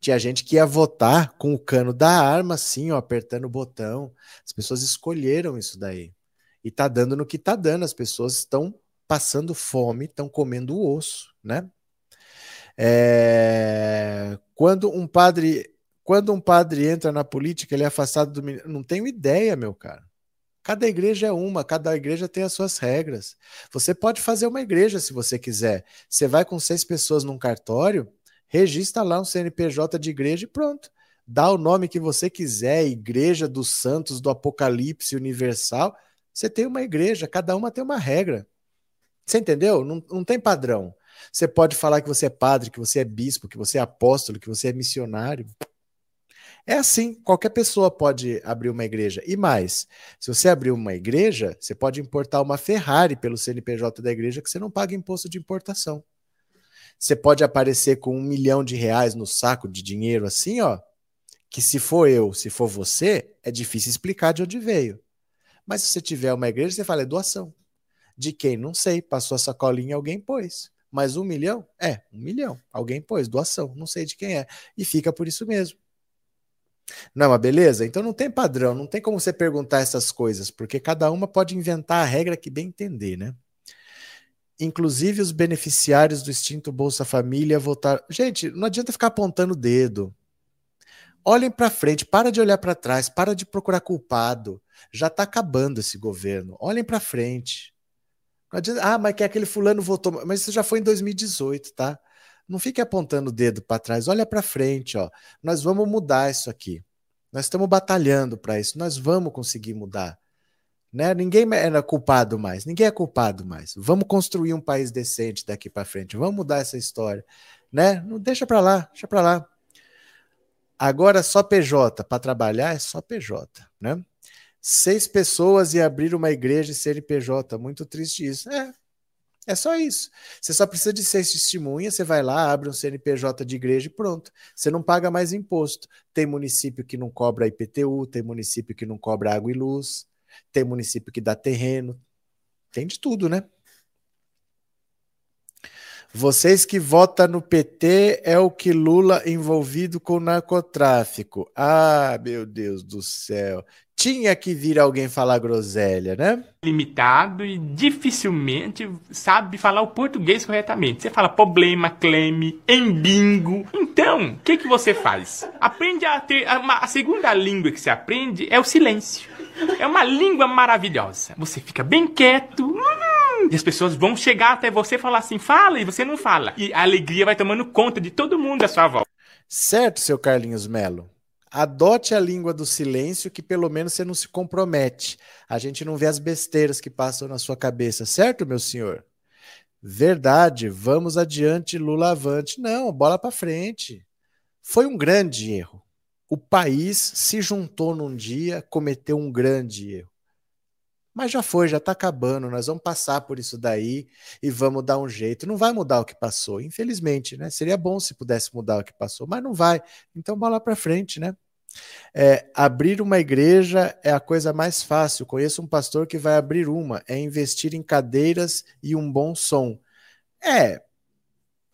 Tinha gente que ia votar com o cano da arma, assim, ó, apertando o botão. As pessoas escolheram isso daí. E tá dando no que tá dando. As pessoas estão passando fome, estão comendo osso, né? É... Quando um padre quando um padre entra na política, ele é afastado do não tenho ideia, meu cara. Cada igreja é uma, cada igreja tem as suas regras. Você pode fazer uma igreja se você quiser. Você vai com seis pessoas num cartório, registra lá um CNPJ de igreja e pronto. Dá o nome que você quiser, Igreja dos Santos do Apocalipse Universal. Você tem uma igreja, cada uma tem uma regra. Você entendeu? Não, não tem padrão. Você pode falar que você é padre, que você é bispo, que você é apóstolo, que você é missionário. É assim, qualquer pessoa pode abrir uma igreja. E mais, se você abrir uma igreja, você pode importar uma Ferrari pelo CNPJ da igreja que você não paga imposto de importação. Você pode aparecer com um milhão de reais no saco de dinheiro assim, ó, que se for eu, se for você, é difícil explicar de onde veio. Mas se você tiver uma igreja, você fala, é doação. De quem? Não sei. Passou a sacolinha, alguém pôs. Mas um milhão? É, um milhão. Alguém pôs, doação. Não sei de quem é. E fica por isso mesmo. Não é uma beleza? Então não tem padrão, não tem como você perguntar essas coisas, porque cada uma pode inventar a regra que bem entender, né? Inclusive os beneficiários do extinto Bolsa Família votaram. Gente, não adianta ficar apontando o dedo. Olhem para frente, para de olhar para trás, para de procurar culpado. Já está acabando esse governo. Olhem para frente. Adianta... ah, mas que aquele fulano votou, mas isso já foi em 2018, tá? Não fique apontando o dedo para trás, olha para frente, ó. Nós vamos mudar isso aqui. Nós estamos batalhando para isso, nós vamos conseguir mudar. Né? Ninguém é culpado mais, ninguém é culpado mais. Vamos construir um país decente daqui para frente, vamos mudar essa história, né? Não deixa para lá, deixa para lá. Agora só PJ para trabalhar é só PJ, né? Seis pessoas e abrir uma igreja e ser PJ, muito triste isso. É, é só isso. Você só precisa de ser testemunha, você vai lá, abre um CNPJ de igreja e pronto. Você não paga mais imposto. Tem município que não cobra IPTU, tem município que não cobra água e luz, tem município que dá terreno. Tem de tudo, né? Vocês que votam no PT é o que Lula envolvido com narcotráfico. Ah, meu Deus do céu tinha que vir alguém falar groselha, né? Limitado e dificilmente sabe falar o português corretamente. Você fala problema, cleme, embingo. Então, o que, que você faz? Aprende a ter. A, a segunda língua que você aprende é o silêncio. É uma língua maravilhosa. Você fica bem quieto. Hum, e as pessoas vão chegar até você e falar assim: fala, e você não fala. E a alegria vai tomando conta de todo mundo à sua volta. Certo, seu Carlinhos Melo. Adote a língua do silêncio, que pelo menos você não se compromete. A gente não vê as besteiras que passam na sua cabeça, certo, meu senhor? Verdade, vamos adiante, Lula avante. Não, bola para frente. Foi um grande erro. O país se juntou num dia, cometeu um grande erro. Mas já foi, já está acabando. Nós vamos passar por isso daí e vamos dar um jeito. Não vai mudar o que passou, infelizmente, né? Seria bom se pudesse mudar o que passou, mas não vai. Então, bola para frente, né? É, abrir uma igreja é a coisa mais fácil. Conheço um pastor que vai abrir uma, é investir em cadeiras e um bom som. É,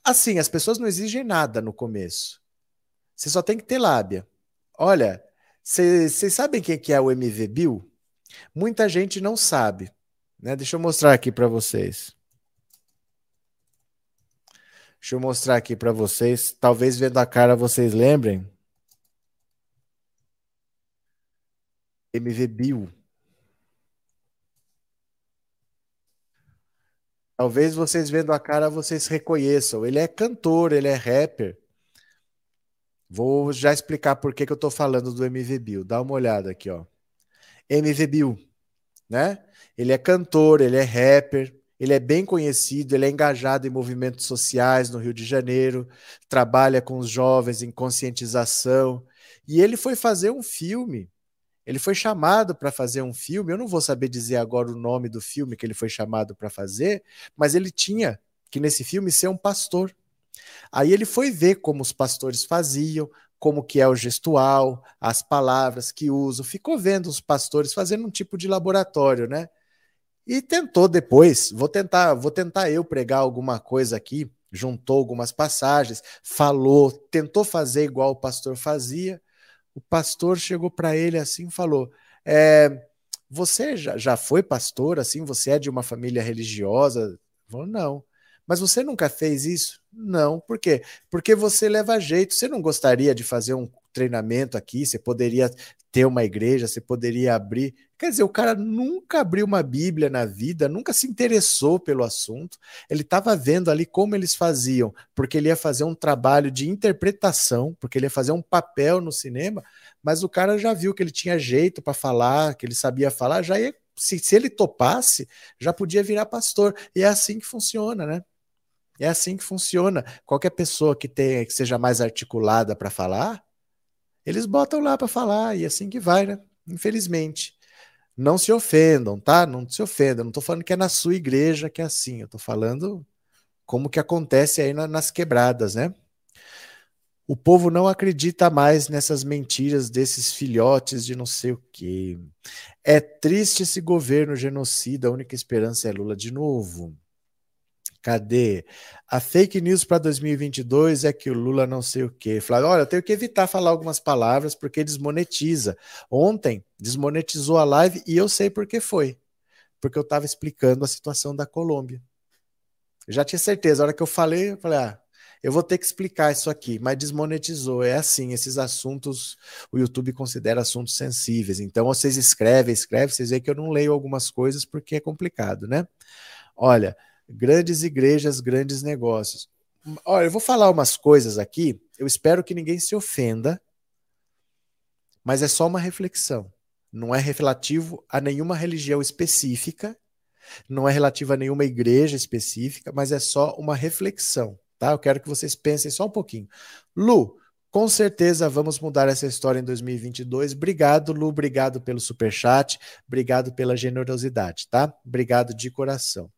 assim, as pessoas não exigem nada no começo. Você só tem que ter lábia. Olha, vocês sabem quem que é o MV Bill? Muita gente não sabe. Né? Deixa eu mostrar aqui para vocês. Deixa eu mostrar aqui para vocês. Talvez vendo a cara vocês lembrem. MV Bill. Talvez vocês vendo a cara vocês reconheçam. Ele é cantor, ele é rapper. Vou já explicar por que, que eu estou falando do MV Bill. Dá uma olhada aqui, ó. MV Bill, né? Ele é cantor, ele é rapper, ele é bem conhecido, ele é engajado em movimentos sociais no Rio de Janeiro, trabalha com os jovens em conscientização. E ele foi fazer um filme. Ele foi chamado para fazer um filme. Eu não vou saber dizer agora o nome do filme que ele foi chamado para fazer, mas ele tinha que nesse filme ser um pastor. Aí ele foi ver como os pastores faziam, como que é o gestual, as palavras que uso, ficou vendo os pastores fazendo um tipo de laboratório, né? E tentou depois, vou tentar, vou tentar eu pregar alguma coisa aqui, juntou algumas passagens, falou, tentou fazer igual o pastor fazia. O pastor chegou para ele assim e falou: é, Você já, já foi pastor? Assim, você é de uma família religiosa? Falou, não. Mas você nunca fez isso? Não. Por quê? Porque você leva jeito. Você não gostaria de fazer um treinamento aqui, você poderia ter uma igreja, você poderia abrir. Quer dizer, o cara nunca abriu uma Bíblia na vida, nunca se interessou pelo assunto. Ele estava vendo ali como eles faziam, porque ele ia fazer um trabalho de interpretação, porque ele ia fazer um papel no cinema, mas o cara já viu que ele tinha jeito para falar, que ele sabia falar, já ia, se, se ele topasse, já podia virar pastor. E é assim que funciona, né? É assim que funciona. Qualquer pessoa que tenha que seja mais articulada para falar, eles botam lá para falar e assim que vai, né? Infelizmente. Não se ofendam, tá? Não se ofendam. Não estou falando que é na sua igreja que é assim. Eu estou falando como que acontece aí na, nas quebradas, né? O povo não acredita mais nessas mentiras desses filhotes de não sei o quê. É triste esse governo genocida, a única esperança é Lula de novo. Cadê? A fake news para 2022 é que o Lula não sei o quê. Flávio, olha, eu tenho que evitar falar algumas palavras porque desmonetiza. Ontem desmonetizou a live e eu sei por que foi. Porque eu estava explicando a situação da Colômbia. Eu já tinha certeza. A hora que eu falei, eu falei, ah, eu vou ter que explicar isso aqui, mas desmonetizou. É assim, esses assuntos o YouTube considera assuntos sensíveis. Então vocês escrevem, escrevem, vocês veem que eu não leio algumas coisas porque é complicado, né? Olha, grandes igrejas, grandes negócios. Olha, eu vou falar umas coisas aqui, eu espero que ninguém se ofenda, mas é só uma reflexão. Não é relativo a nenhuma religião específica, não é relativo a nenhuma igreja específica, mas é só uma reflexão, tá? Eu quero que vocês pensem só um pouquinho. Lu, com certeza vamos mudar essa história em 2022. Obrigado, Lu. Obrigado pelo super chat. Obrigado pela generosidade, tá? Obrigado de coração.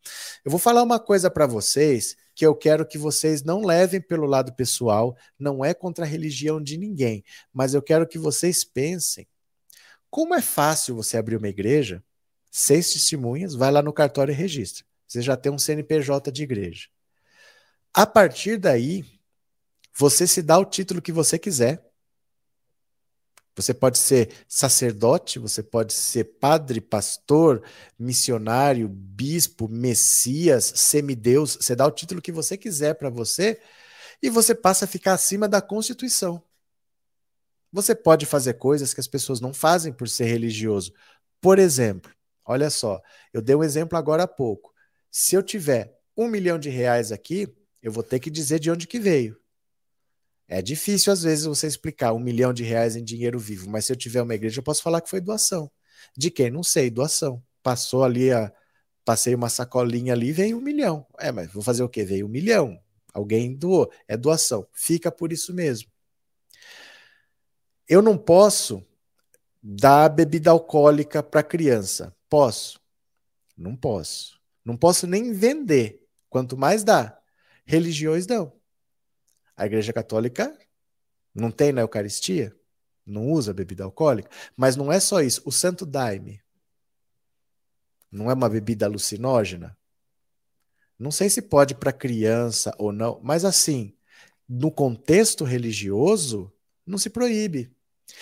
Eu vou falar uma coisa para vocês que eu quero que vocês não levem pelo lado pessoal. Não é contra a religião de ninguém, mas eu quero que vocês pensem como é fácil você abrir uma igreja, seis testemunhas, vai lá no cartório e registra. Você já tem um CNPJ de igreja. A partir daí, você se dá o título que você quiser. Você pode ser sacerdote, você pode ser padre, pastor, missionário, bispo, messias, semideus. Você dá o título que você quiser para você e você passa a ficar acima da Constituição. Você pode fazer coisas que as pessoas não fazem por ser religioso. Por exemplo, olha só, eu dei um exemplo agora há pouco. Se eu tiver um milhão de reais aqui, eu vou ter que dizer de onde que veio. É difícil, às vezes, você explicar um milhão de reais em dinheiro vivo, mas se eu tiver uma igreja, eu posso falar que foi doação. De quem? Não sei, doação. Passou ali, a, passei uma sacolinha ali, veio um milhão. É, mas vou fazer o quê? Veio um milhão. Alguém doou. É doação. Fica por isso mesmo. Eu não posso dar bebida alcoólica para criança. Posso? Não posso. Não posso nem vender. Quanto mais dá. Religiões dão. A Igreja Católica não tem na Eucaristia, não usa bebida alcoólica, mas não é só isso. O Santo Daime não é uma bebida alucinógena? Não sei se pode para criança ou não, mas assim, no contexto religioso, não se proíbe.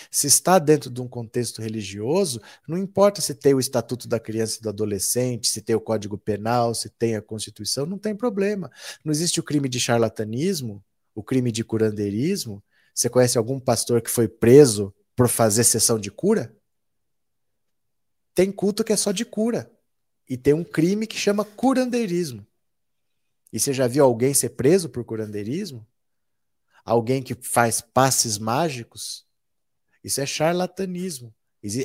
Se está dentro de um contexto religioso, não importa se tem o Estatuto da Criança e do Adolescente, se tem o Código Penal, se tem a Constituição, não tem problema. Não existe o crime de charlatanismo, o crime de curandeirismo? Você conhece algum pastor que foi preso por fazer sessão de cura? Tem culto que é só de cura. E tem um crime que chama curandeirismo. E você já viu alguém ser preso por curandeirismo? Alguém que faz passes mágicos? Isso é charlatanismo.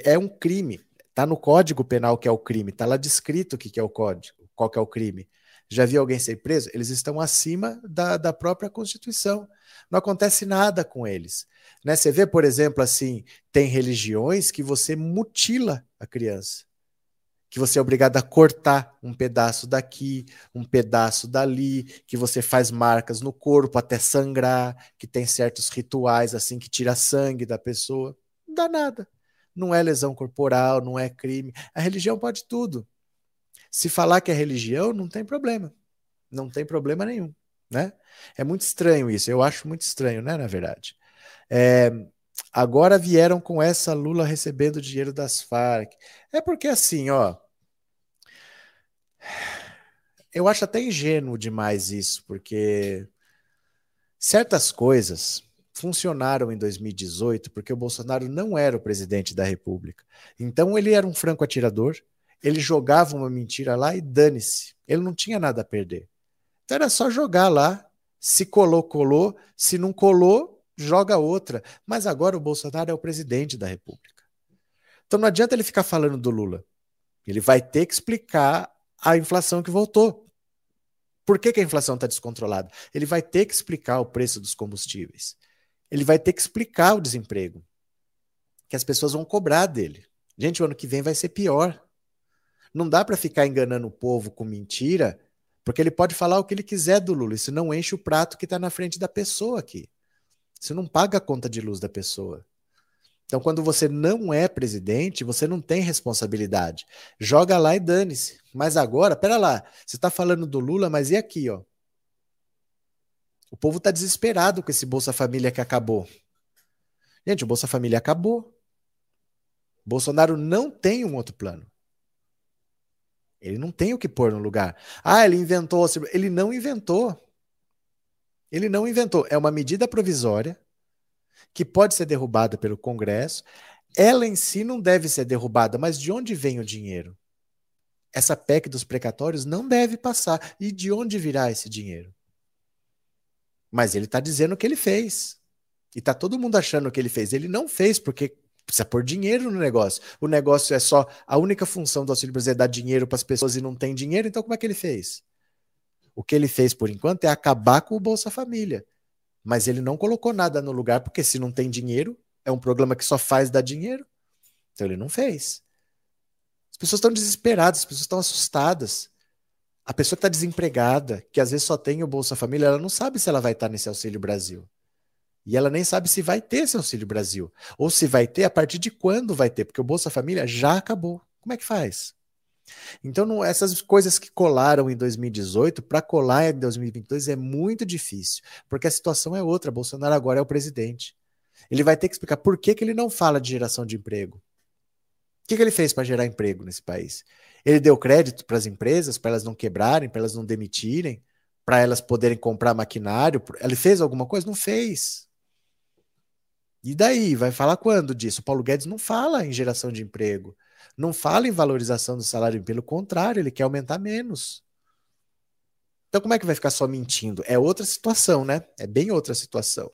É um crime. Está no Código Penal que é o crime. Está lá descrito o que é o código, qual que é o crime. Já viu alguém ser preso? Eles estão acima da, da própria Constituição. Não acontece nada com eles. Né? Você vê, por exemplo, assim, tem religiões que você mutila a criança. Que você é obrigado a cortar um pedaço daqui, um pedaço dali, que você faz marcas no corpo até sangrar, que tem certos rituais assim que tira sangue da pessoa. Não dá nada. Não é lesão corporal, não é crime. A religião pode tudo. Se falar que é religião, não tem problema. Não tem problema nenhum, né? É muito estranho isso. Eu acho muito estranho, né? Na verdade. É, agora vieram com essa Lula recebendo dinheiro das Farc. É porque assim, ó. Eu acho até ingênuo demais isso, porque certas coisas funcionaram em 2018 porque o Bolsonaro não era o presidente da República. Então ele era um franco atirador, ele jogava uma mentira lá e dane-se. Ele não tinha nada a perder. Então era só jogar lá. Se colou, colou. Se não colou, joga outra. Mas agora o Bolsonaro é o presidente da República. Então não adianta ele ficar falando do Lula. Ele vai ter que explicar a inflação que voltou. Por que, que a inflação está descontrolada? Ele vai ter que explicar o preço dos combustíveis. Ele vai ter que explicar o desemprego. Que as pessoas vão cobrar dele. Gente, o ano que vem vai ser pior. Não dá para ficar enganando o povo com mentira, porque ele pode falar o que ele quiser do Lula. Isso não enche o prato que está na frente da pessoa aqui. Isso não paga a conta de luz da pessoa. Então, quando você não é presidente, você não tem responsabilidade. Joga lá e dane-se. Mas agora, pera lá, você está falando do Lula, mas e aqui, ó? O povo está desesperado com esse Bolsa Família que acabou. Gente, o Bolsa Família acabou. Bolsonaro não tem um outro plano. Ele não tem o que pôr no lugar. Ah, ele inventou. Ele não inventou. Ele não inventou. É uma medida provisória que pode ser derrubada pelo Congresso. Ela em si não deve ser derrubada, mas de onde vem o dinheiro? Essa PEC dos precatórios não deve passar. E de onde virá esse dinheiro? Mas ele está dizendo que ele fez. E está todo mundo achando que ele fez. Ele não fez, porque precisa pôr dinheiro no negócio. O negócio é só. A única função do Auxílio Brasil é dar dinheiro para as pessoas e não tem dinheiro, então como é que ele fez? O que ele fez por enquanto é acabar com o Bolsa Família. Mas ele não colocou nada no lugar, porque se não tem dinheiro, é um programa que só faz dar dinheiro. Então ele não fez. As pessoas estão desesperadas, as pessoas estão assustadas. A pessoa que está desempregada, que às vezes só tem o Bolsa Família, ela não sabe se ela vai estar nesse Auxílio Brasil. E ela nem sabe se vai ter esse Auxílio Brasil. Ou se vai ter, a partir de quando vai ter, porque o Bolsa Família já acabou. Como é que faz? Então, não, essas coisas que colaram em 2018, para colar em 2022 é muito difícil, porque a situação é outra. Bolsonaro agora é o presidente. Ele vai ter que explicar por que, que ele não fala de geração de emprego. O que, que ele fez para gerar emprego nesse país? Ele deu crédito para as empresas, para elas não quebrarem, para elas não demitirem, para elas poderem comprar maquinário. Ele fez alguma coisa? Não fez. E daí? Vai falar quando disso? O Paulo Guedes não fala em geração de emprego. Não fala em valorização do salário, pelo contrário, ele quer aumentar menos. Então, como é que vai ficar só mentindo? É outra situação, né? É bem outra situação.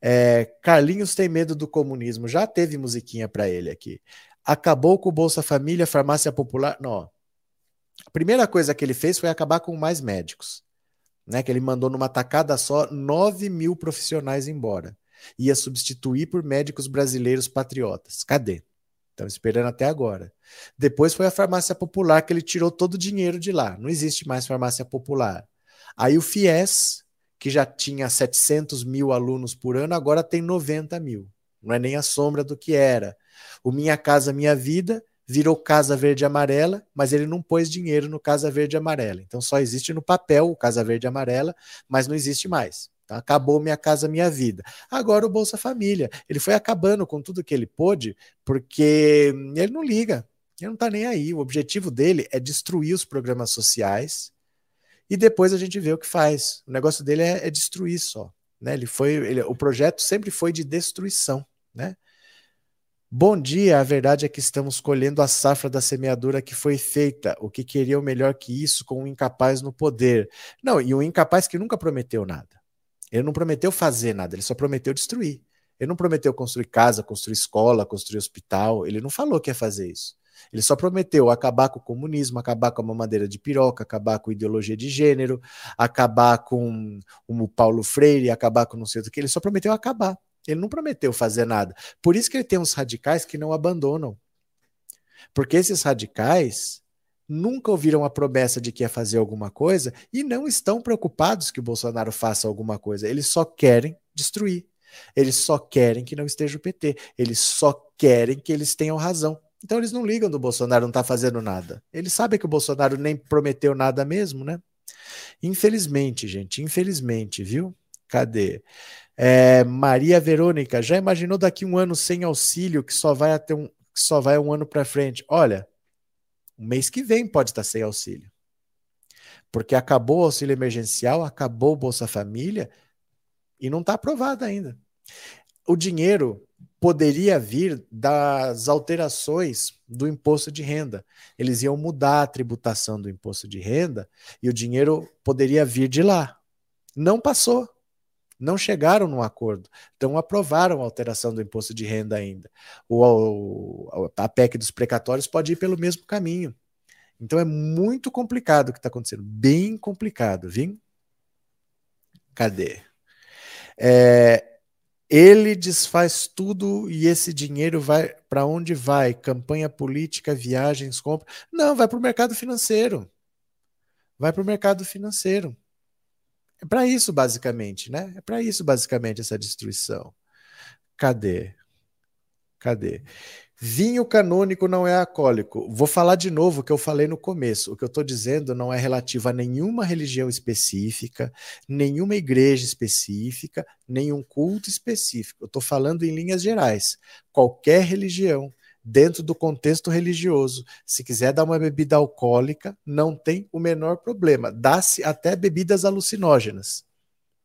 É, Carlinhos tem medo do comunismo. Já teve musiquinha para ele aqui. Acabou com o Bolsa Família, farmácia popular. Não. A primeira coisa que ele fez foi acabar com mais médicos. Né, que ele mandou numa tacada só 9 mil profissionais embora ia substituir por médicos brasileiros patriotas. Cadê? Estão esperando até agora. Depois foi a farmácia popular que ele tirou todo o dinheiro de lá. Não existe mais farmácia popular. Aí o FIES, que já tinha 700 mil alunos por ano, agora tem 90 mil. Não é nem a sombra do que era. O Minha Casa Minha Vida virou Casa Verde Amarela, mas ele não pôs dinheiro no Casa Verde Amarela. Então só existe no papel o Casa Verde Amarela, mas não existe mais. Tá? Acabou Minha Casa Minha Vida. Agora o Bolsa Família. Ele foi acabando com tudo que ele pôde, porque ele não liga. Ele não está nem aí. O objetivo dele é destruir os programas sociais e depois a gente vê o que faz. O negócio dele é, é destruir só. Né? Ele foi, ele, o projeto sempre foi de destruição. Né? Bom dia, a verdade é que estamos colhendo a safra da semeadura que foi feita. O que queria o melhor que isso com um incapaz no poder? Não, e um incapaz que nunca prometeu nada. Ele não prometeu fazer nada, ele só prometeu destruir. Ele não prometeu construir casa, construir escola, construir hospital. Ele não falou que ia fazer isso. Ele só prometeu acabar com o comunismo, acabar com a mamadeira de piroca, acabar com a ideologia de gênero, acabar com o Paulo Freire, acabar com não sei o que. Ele só prometeu acabar. Ele não prometeu fazer nada. Por isso que ele tem uns radicais que não abandonam. Porque esses radicais nunca ouviram a promessa de que ia fazer alguma coisa e não estão preocupados que o Bolsonaro faça alguma coisa. Eles só querem destruir. Eles só querem que não esteja o PT. Eles só querem que eles tenham razão. Então eles não ligam do Bolsonaro não tá fazendo nada. Eles sabem que o Bolsonaro nem prometeu nada mesmo, né? Infelizmente, gente, infelizmente, viu? Cadê? É, Maria Verônica, já imaginou daqui um ano sem auxílio que só vai até um, que só vai um ano para frente? Olha, o mês que vem pode estar sem auxílio. Porque acabou o auxílio emergencial, acabou o Bolsa Família e não está aprovado ainda. O dinheiro poderia vir das alterações do imposto de renda. Eles iam mudar a tributação do imposto de renda e o dinheiro poderia vir de lá. Não passou. Não chegaram num acordo. Então aprovaram a alteração do imposto de renda ainda. O, o a PEC dos precatórios pode ir pelo mesmo caminho. Então é muito complicado o que está acontecendo. Bem complicado, viu? Cadê? É, ele desfaz tudo e esse dinheiro vai para onde vai? Campanha política, viagens, compra? Não, vai para o mercado financeiro. Vai para o mercado financeiro. É para isso, basicamente, né? É para isso, basicamente, essa destruição. Cadê? Cadê? Vinho canônico não é alcoólico. Vou falar de novo o que eu falei no começo. O que eu estou dizendo não é relativo a nenhuma religião específica, nenhuma igreja específica, nenhum culto específico. Eu estou falando em linhas gerais. Qualquer religião, dentro do contexto religioso, se quiser dar uma bebida alcoólica, não tem o menor problema. Dá-se até bebidas alucinógenas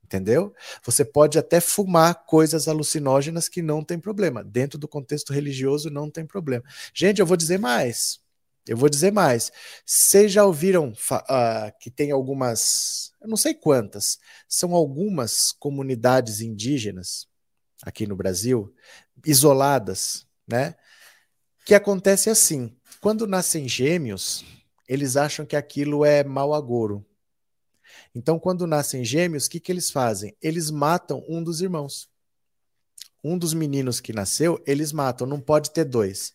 entendeu? Você pode até fumar coisas alucinógenas que não tem problema. Dentro do contexto religioso não tem problema. Gente, eu vou dizer mais. Eu vou dizer mais. Vocês já ouviram uh, que tem algumas, eu não sei quantas, são algumas comunidades indígenas aqui no Brasil, isoladas, né? Que acontece assim: quando nascem gêmeos, eles acham que aquilo é mau agouro. Então, quando nascem gêmeos, o que, que eles fazem? Eles matam um dos irmãos. Um dos meninos que nasceu, eles matam, não pode ter dois.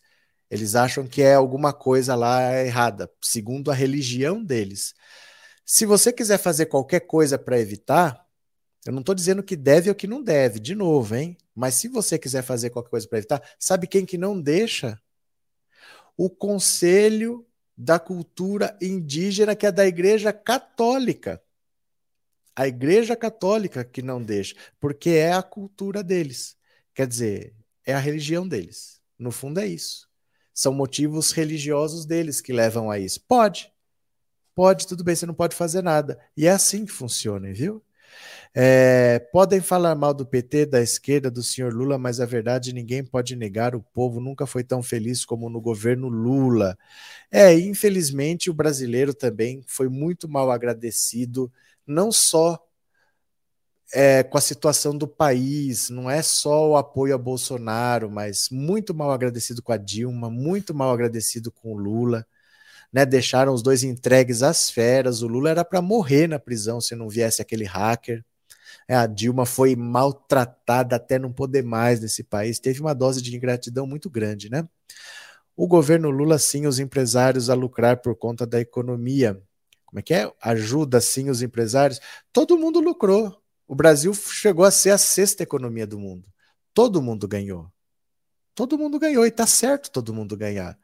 Eles acham que é alguma coisa lá errada, segundo a religião deles. Se você quiser fazer qualquer coisa para evitar, eu não estou dizendo que deve ou que não deve, de novo, hein? Mas se você quiser fazer qualquer coisa para evitar, sabe quem que não deixa? O Conselho da Cultura Indígena, que é da Igreja Católica a Igreja Católica que não deixa, porque é a cultura deles. Quer dizer, é a religião deles. No fundo é isso. São motivos religiosos deles que levam a isso. Pode. Pode, tudo bem, você não pode fazer nada. E é assim que funciona, viu? É, podem falar mal do PT, da esquerda, do senhor Lula, mas a verdade ninguém pode negar. O povo nunca foi tão feliz como no governo Lula. É, infelizmente o brasileiro também foi muito mal agradecido não só é, com a situação do país, não é só o apoio a Bolsonaro, mas muito mal agradecido com a Dilma, muito mal agradecido com o Lula. Né, deixaram os dois entregues às feras. O Lula era para morrer na prisão se não viesse aquele hacker. É, a Dilma foi maltratada até não poder mais nesse país. Teve uma dose de ingratidão muito grande, né? O governo Lula, sim, os empresários a lucrar por conta da economia como é que é? Ajuda sim os empresários. Todo mundo lucrou. O Brasil chegou a ser a sexta economia do mundo. Todo mundo ganhou. Todo mundo ganhou e está certo todo mundo ganhar.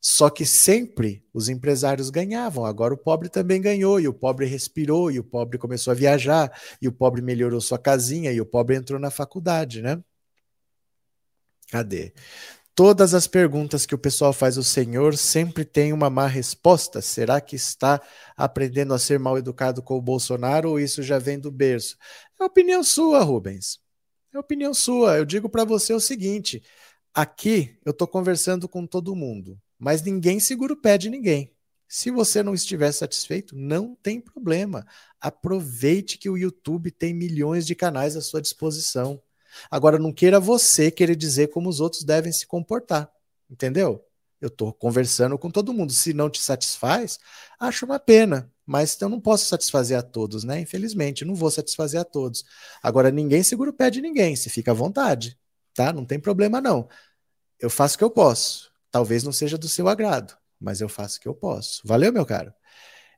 Só que sempre os empresários ganhavam. Agora o pobre também ganhou, e o pobre respirou, e o pobre começou a viajar, e o pobre melhorou sua casinha, e o pobre entrou na faculdade, né? Cadê? Todas as perguntas que o pessoal faz ao Senhor sempre tem uma má resposta. Será que está aprendendo a ser mal educado com o Bolsonaro ou isso já vem do berço? É opinião sua, Rubens. É opinião sua. Eu digo para você o seguinte: aqui eu estou conversando com todo mundo, mas ninguém segura o pé de ninguém. Se você não estiver satisfeito, não tem problema. Aproveite que o YouTube tem milhões de canais à sua disposição. Agora, não queira você querer dizer como os outros devem se comportar, entendeu? Eu estou conversando com todo mundo. Se não te satisfaz, acho uma pena, mas eu não posso satisfazer a todos, né? Infelizmente, não vou satisfazer a todos. Agora, ninguém segura o pé de ninguém, se fica à vontade, tá? Não tem problema, não. Eu faço o que eu posso. Talvez não seja do seu agrado, mas eu faço o que eu posso. Valeu, meu caro?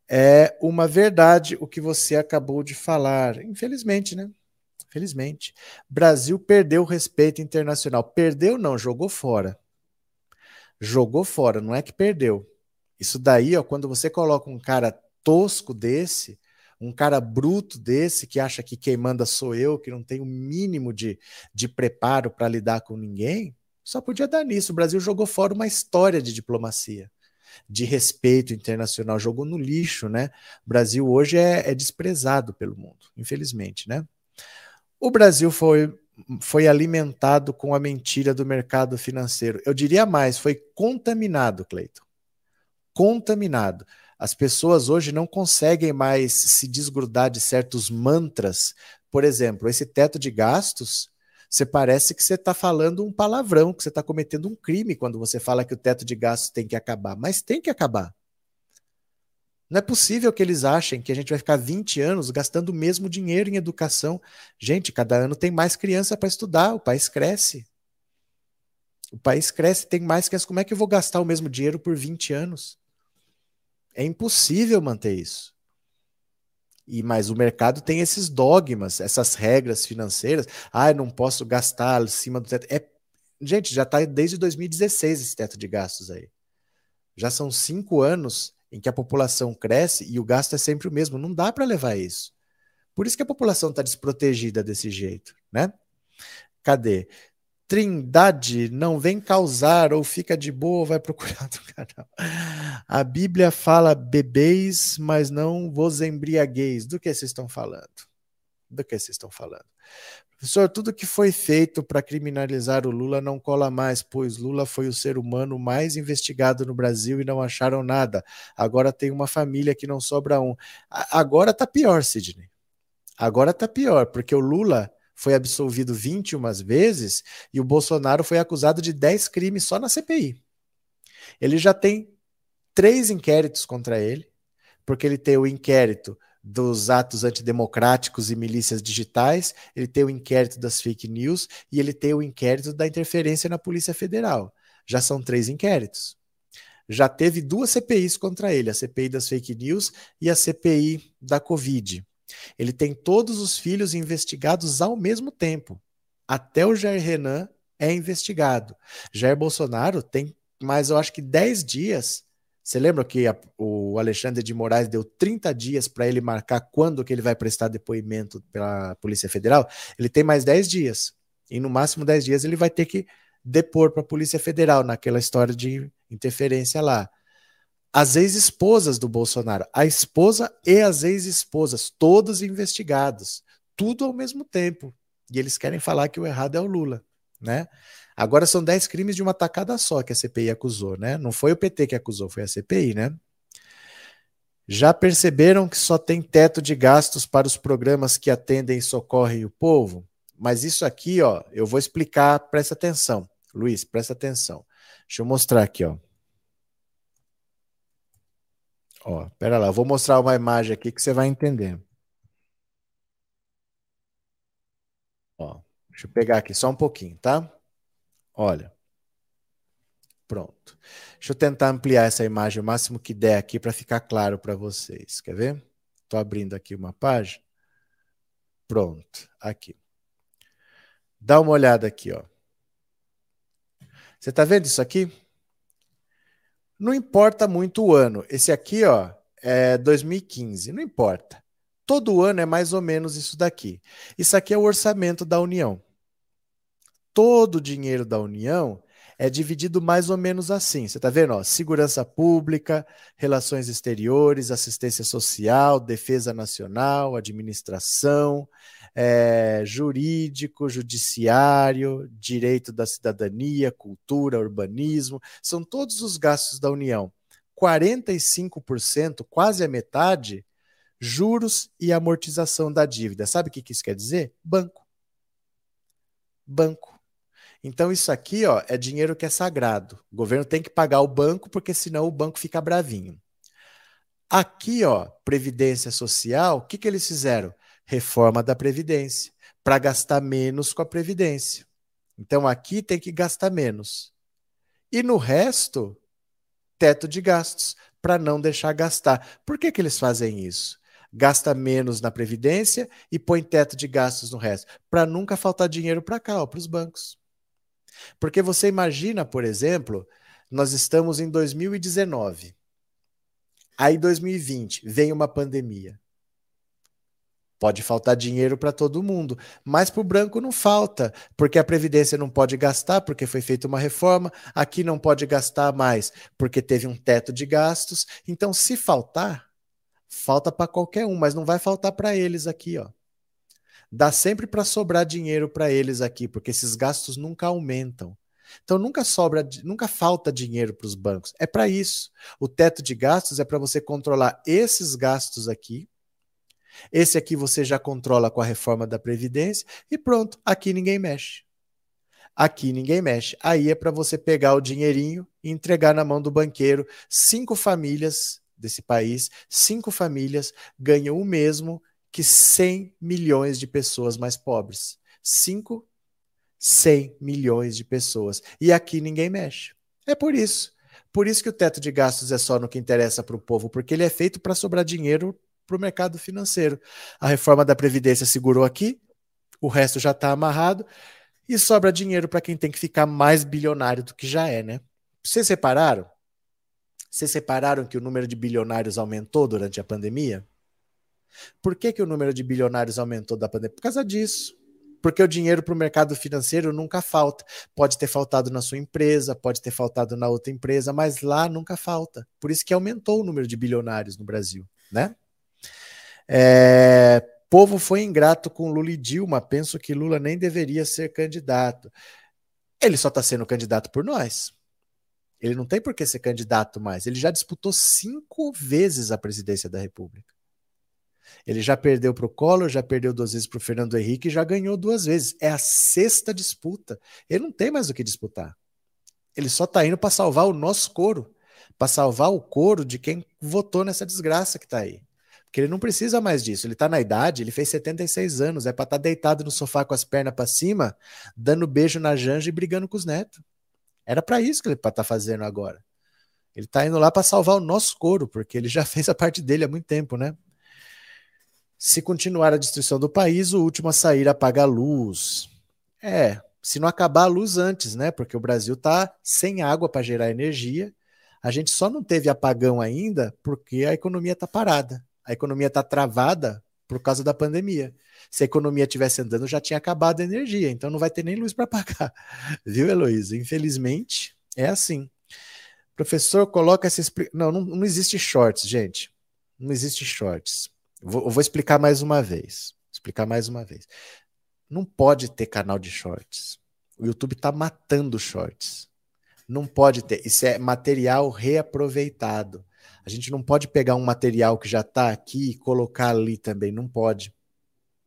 É uma verdade o que você acabou de falar. Infelizmente, né? Felizmente. Brasil perdeu o respeito internacional. Perdeu, não, jogou fora. Jogou fora, não é que perdeu. Isso daí, ó, quando você coloca um cara tosco desse, um cara bruto desse, que acha que quem manda sou eu, que não tem o mínimo de, de preparo para lidar com ninguém, só podia dar nisso. O Brasil jogou fora uma história de diplomacia, de respeito internacional, jogou no lixo, né? O Brasil hoje é, é desprezado pelo mundo, infelizmente, né? O Brasil foi foi alimentado com a mentira do mercado financeiro. Eu diria mais, foi contaminado, Cleiton. Contaminado. As pessoas hoje não conseguem mais se desgrudar de certos mantras. Por exemplo, esse teto de gastos, você parece que você está falando um palavrão, que você está cometendo um crime quando você fala que o teto de gastos tem que acabar. Mas tem que acabar. Não é possível que eles achem que a gente vai ficar 20 anos gastando o mesmo dinheiro em educação. Gente, cada ano tem mais criança para estudar, o país cresce. O país cresce, tem mais crianças. Como é que eu vou gastar o mesmo dinheiro por 20 anos? É impossível manter isso. E mas o mercado tem esses dogmas, essas regras financeiras. Ah, eu não posso gastar acima do teto. É, gente, já está desde 2016 esse teto de gastos aí. Já são cinco anos em que a população cresce e o gasto é sempre o mesmo. Não dá para levar isso. Por isso que a população está desprotegida desse jeito, né? Cadê? Trindade não vem causar ou fica de boa vai procurar do canal. A Bíblia fala bebeis, mas não vos embriagueis. Do que vocês estão falando? Do que vocês estão falando? Professor, tudo que foi feito para criminalizar o Lula não cola mais, pois Lula foi o ser humano mais investigado no Brasil e não acharam nada. Agora tem uma família que não sobra um. Agora tá pior, Sidney. Agora tá pior, porque o Lula foi absolvido 21 vezes e o Bolsonaro foi acusado de 10 crimes só na CPI. Ele já tem três inquéritos contra ele, porque ele tem o inquérito dos atos antidemocráticos e milícias digitais, ele tem o inquérito das fake news e ele tem o inquérito da interferência na Polícia Federal. Já são três inquéritos. Já teve duas CPIs contra ele, a CPI das fake news e a CPI da Covid. Ele tem todos os filhos investigados ao mesmo tempo. Até o Jair Renan é investigado. Jair Bolsonaro tem mais, eu acho que 10 dias você lembra que a, o Alexandre de Moraes deu 30 dias para ele marcar quando que ele vai prestar depoimento pela Polícia Federal? Ele tem mais 10 dias. E no máximo 10 dias ele vai ter que depor para a Polícia Federal naquela história de interferência lá. As ex-esposas do Bolsonaro, a esposa e as ex-esposas, todos investigados, tudo ao mesmo tempo. E eles querem falar que o errado é o Lula, né? Agora são 10 crimes de uma tacada só que a CPI acusou, né? Não foi o PT que acusou, foi a CPI, né? Já perceberam que só tem teto de gastos para os programas que atendem e socorrem o povo? Mas isso aqui, ó, eu vou explicar, presta atenção. Luiz, presta atenção. Deixa eu mostrar aqui, ó. Ó, pera lá, eu vou mostrar uma imagem aqui que você vai entender. Ó, deixa eu pegar aqui só um pouquinho, tá? Olha. Pronto. Deixa eu tentar ampliar essa imagem o máximo que der aqui para ficar claro para vocês. Quer ver? Estou abrindo aqui uma página. Pronto, aqui. Dá uma olhada aqui, ó. Você está vendo isso aqui? Não importa muito o ano. Esse aqui, ó, é 2015. Não importa. Todo ano é mais ou menos isso daqui. Isso aqui é o orçamento da União todo o dinheiro da União é dividido mais ou menos assim. Você está vendo? Ó, segurança pública, relações exteriores, assistência social, defesa nacional, administração, é, jurídico, judiciário, direito da cidadania, cultura, urbanismo. São todos os gastos da União. 45%, quase a metade, juros e amortização da dívida. Sabe o que isso quer dizer? Banco. Banco. Então, isso aqui ó, é dinheiro que é sagrado. O governo tem que pagar o banco, porque senão o banco fica bravinho. Aqui, ó, Previdência Social, o que, que eles fizeram? Reforma da Previdência, para gastar menos com a Previdência. Então, aqui tem que gastar menos. E no resto, teto de gastos, para não deixar gastar. Por que, que eles fazem isso? Gasta menos na Previdência e põe teto de gastos no resto, para nunca faltar dinheiro para cá, para os bancos. Porque você imagina, por exemplo, nós estamos em 2019. Aí 2020 vem uma pandemia. Pode faltar dinheiro para todo mundo, mas para o branco não falta, porque a Previdência não pode gastar, porque foi feita uma reforma, aqui não pode gastar mais, porque teve um teto de gastos. Então, se faltar, falta para qualquer um, mas não vai faltar para eles aqui, ó. Dá sempre para sobrar dinheiro para eles aqui, porque esses gastos nunca aumentam. Então nunca sobra, nunca falta dinheiro para os bancos. É para isso. O teto de gastos é para você controlar esses gastos aqui. Esse aqui você já controla com a reforma da previdência e pronto, aqui ninguém mexe. Aqui ninguém mexe. Aí é para você pegar o dinheirinho e entregar na mão do banqueiro. Cinco famílias desse país, cinco famílias ganham o mesmo que 100 milhões de pessoas mais pobres. Cinco 100 milhões de pessoas. E aqui ninguém mexe. É por isso. Por isso que o teto de gastos é só no que interessa para o povo, porque ele é feito para sobrar dinheiro para o mercado financeiro. A reforma da Previdência segurou aqui, o resto já está amarrado, e sobra dinheiro para quem tem que ficar mais bilionário do que já é, né? Vocês separaram? Vocês separaram que o número de bilionários aumentou durante a pandemia? Por que, que o número de bilionários aumentou da pandemia? Por causa disso porque o dinheiro para o mercado financeiro nunca falta. Pode ter faltado na sua empresa, pode ter faltado na outra empresa, mas lá nunca falta. Por isso que aumentou o número de bilionários no Brasil, né? É, povo foi ingrato com Lula e Dilma. Penso que Lula nem deveria ser candidato. Ele só está sendo candidato por nós. Ele não tem por que ser candidato mais. Ele já disputou cinco vezes a presidência da República. Ele já perdeu para o Collor, já perdeu duas vezes para o Fernando Henrique e já ganhou duas vezes. É a sexta disputa. Ele não tem mais o que disputar. Ele só está indo para salvar o nosso coro, para salvar o coro de quem votou nessa desgraça que está aí. Porque ele não precisa mais disso. Ele está na idade, ele fez 76 anos, é para estar tá deitado no sofá com as pernas para cima, dando beijo na Janja e brigando com os netos. Era para isso que ele está fazendo agora. Ele está indo lá para salvar o nosso coro, porque ele já fez a parte dele há muito tempo, né? Se continuar a destruição do país, o último a sair apaga a luz. É, se não acabar a luz antes, né? Porque o Brasil está sem água para gerar energia. A gente só não teve apagão ainda porque a economia está parada. A economia está travada por causa da pandemia. Se a economia estivesse andando, já tinha acabado a energia, então não vai ter nem luz para pagar. Viu, Heloísa? Infelizmente, é assim. Professor, coloca essa. Não, não, não existe shorts, gente. Não existe shorts. Vou, vou explicar mais uma vez. Explicar mais uma vez. Não pode ter canal de shorts. O YouTube está matando shorts. Não pode ter. Isso é material reaproveitado. A gente não pode pegar um material que já está aqui e colocar ali também. Não pode.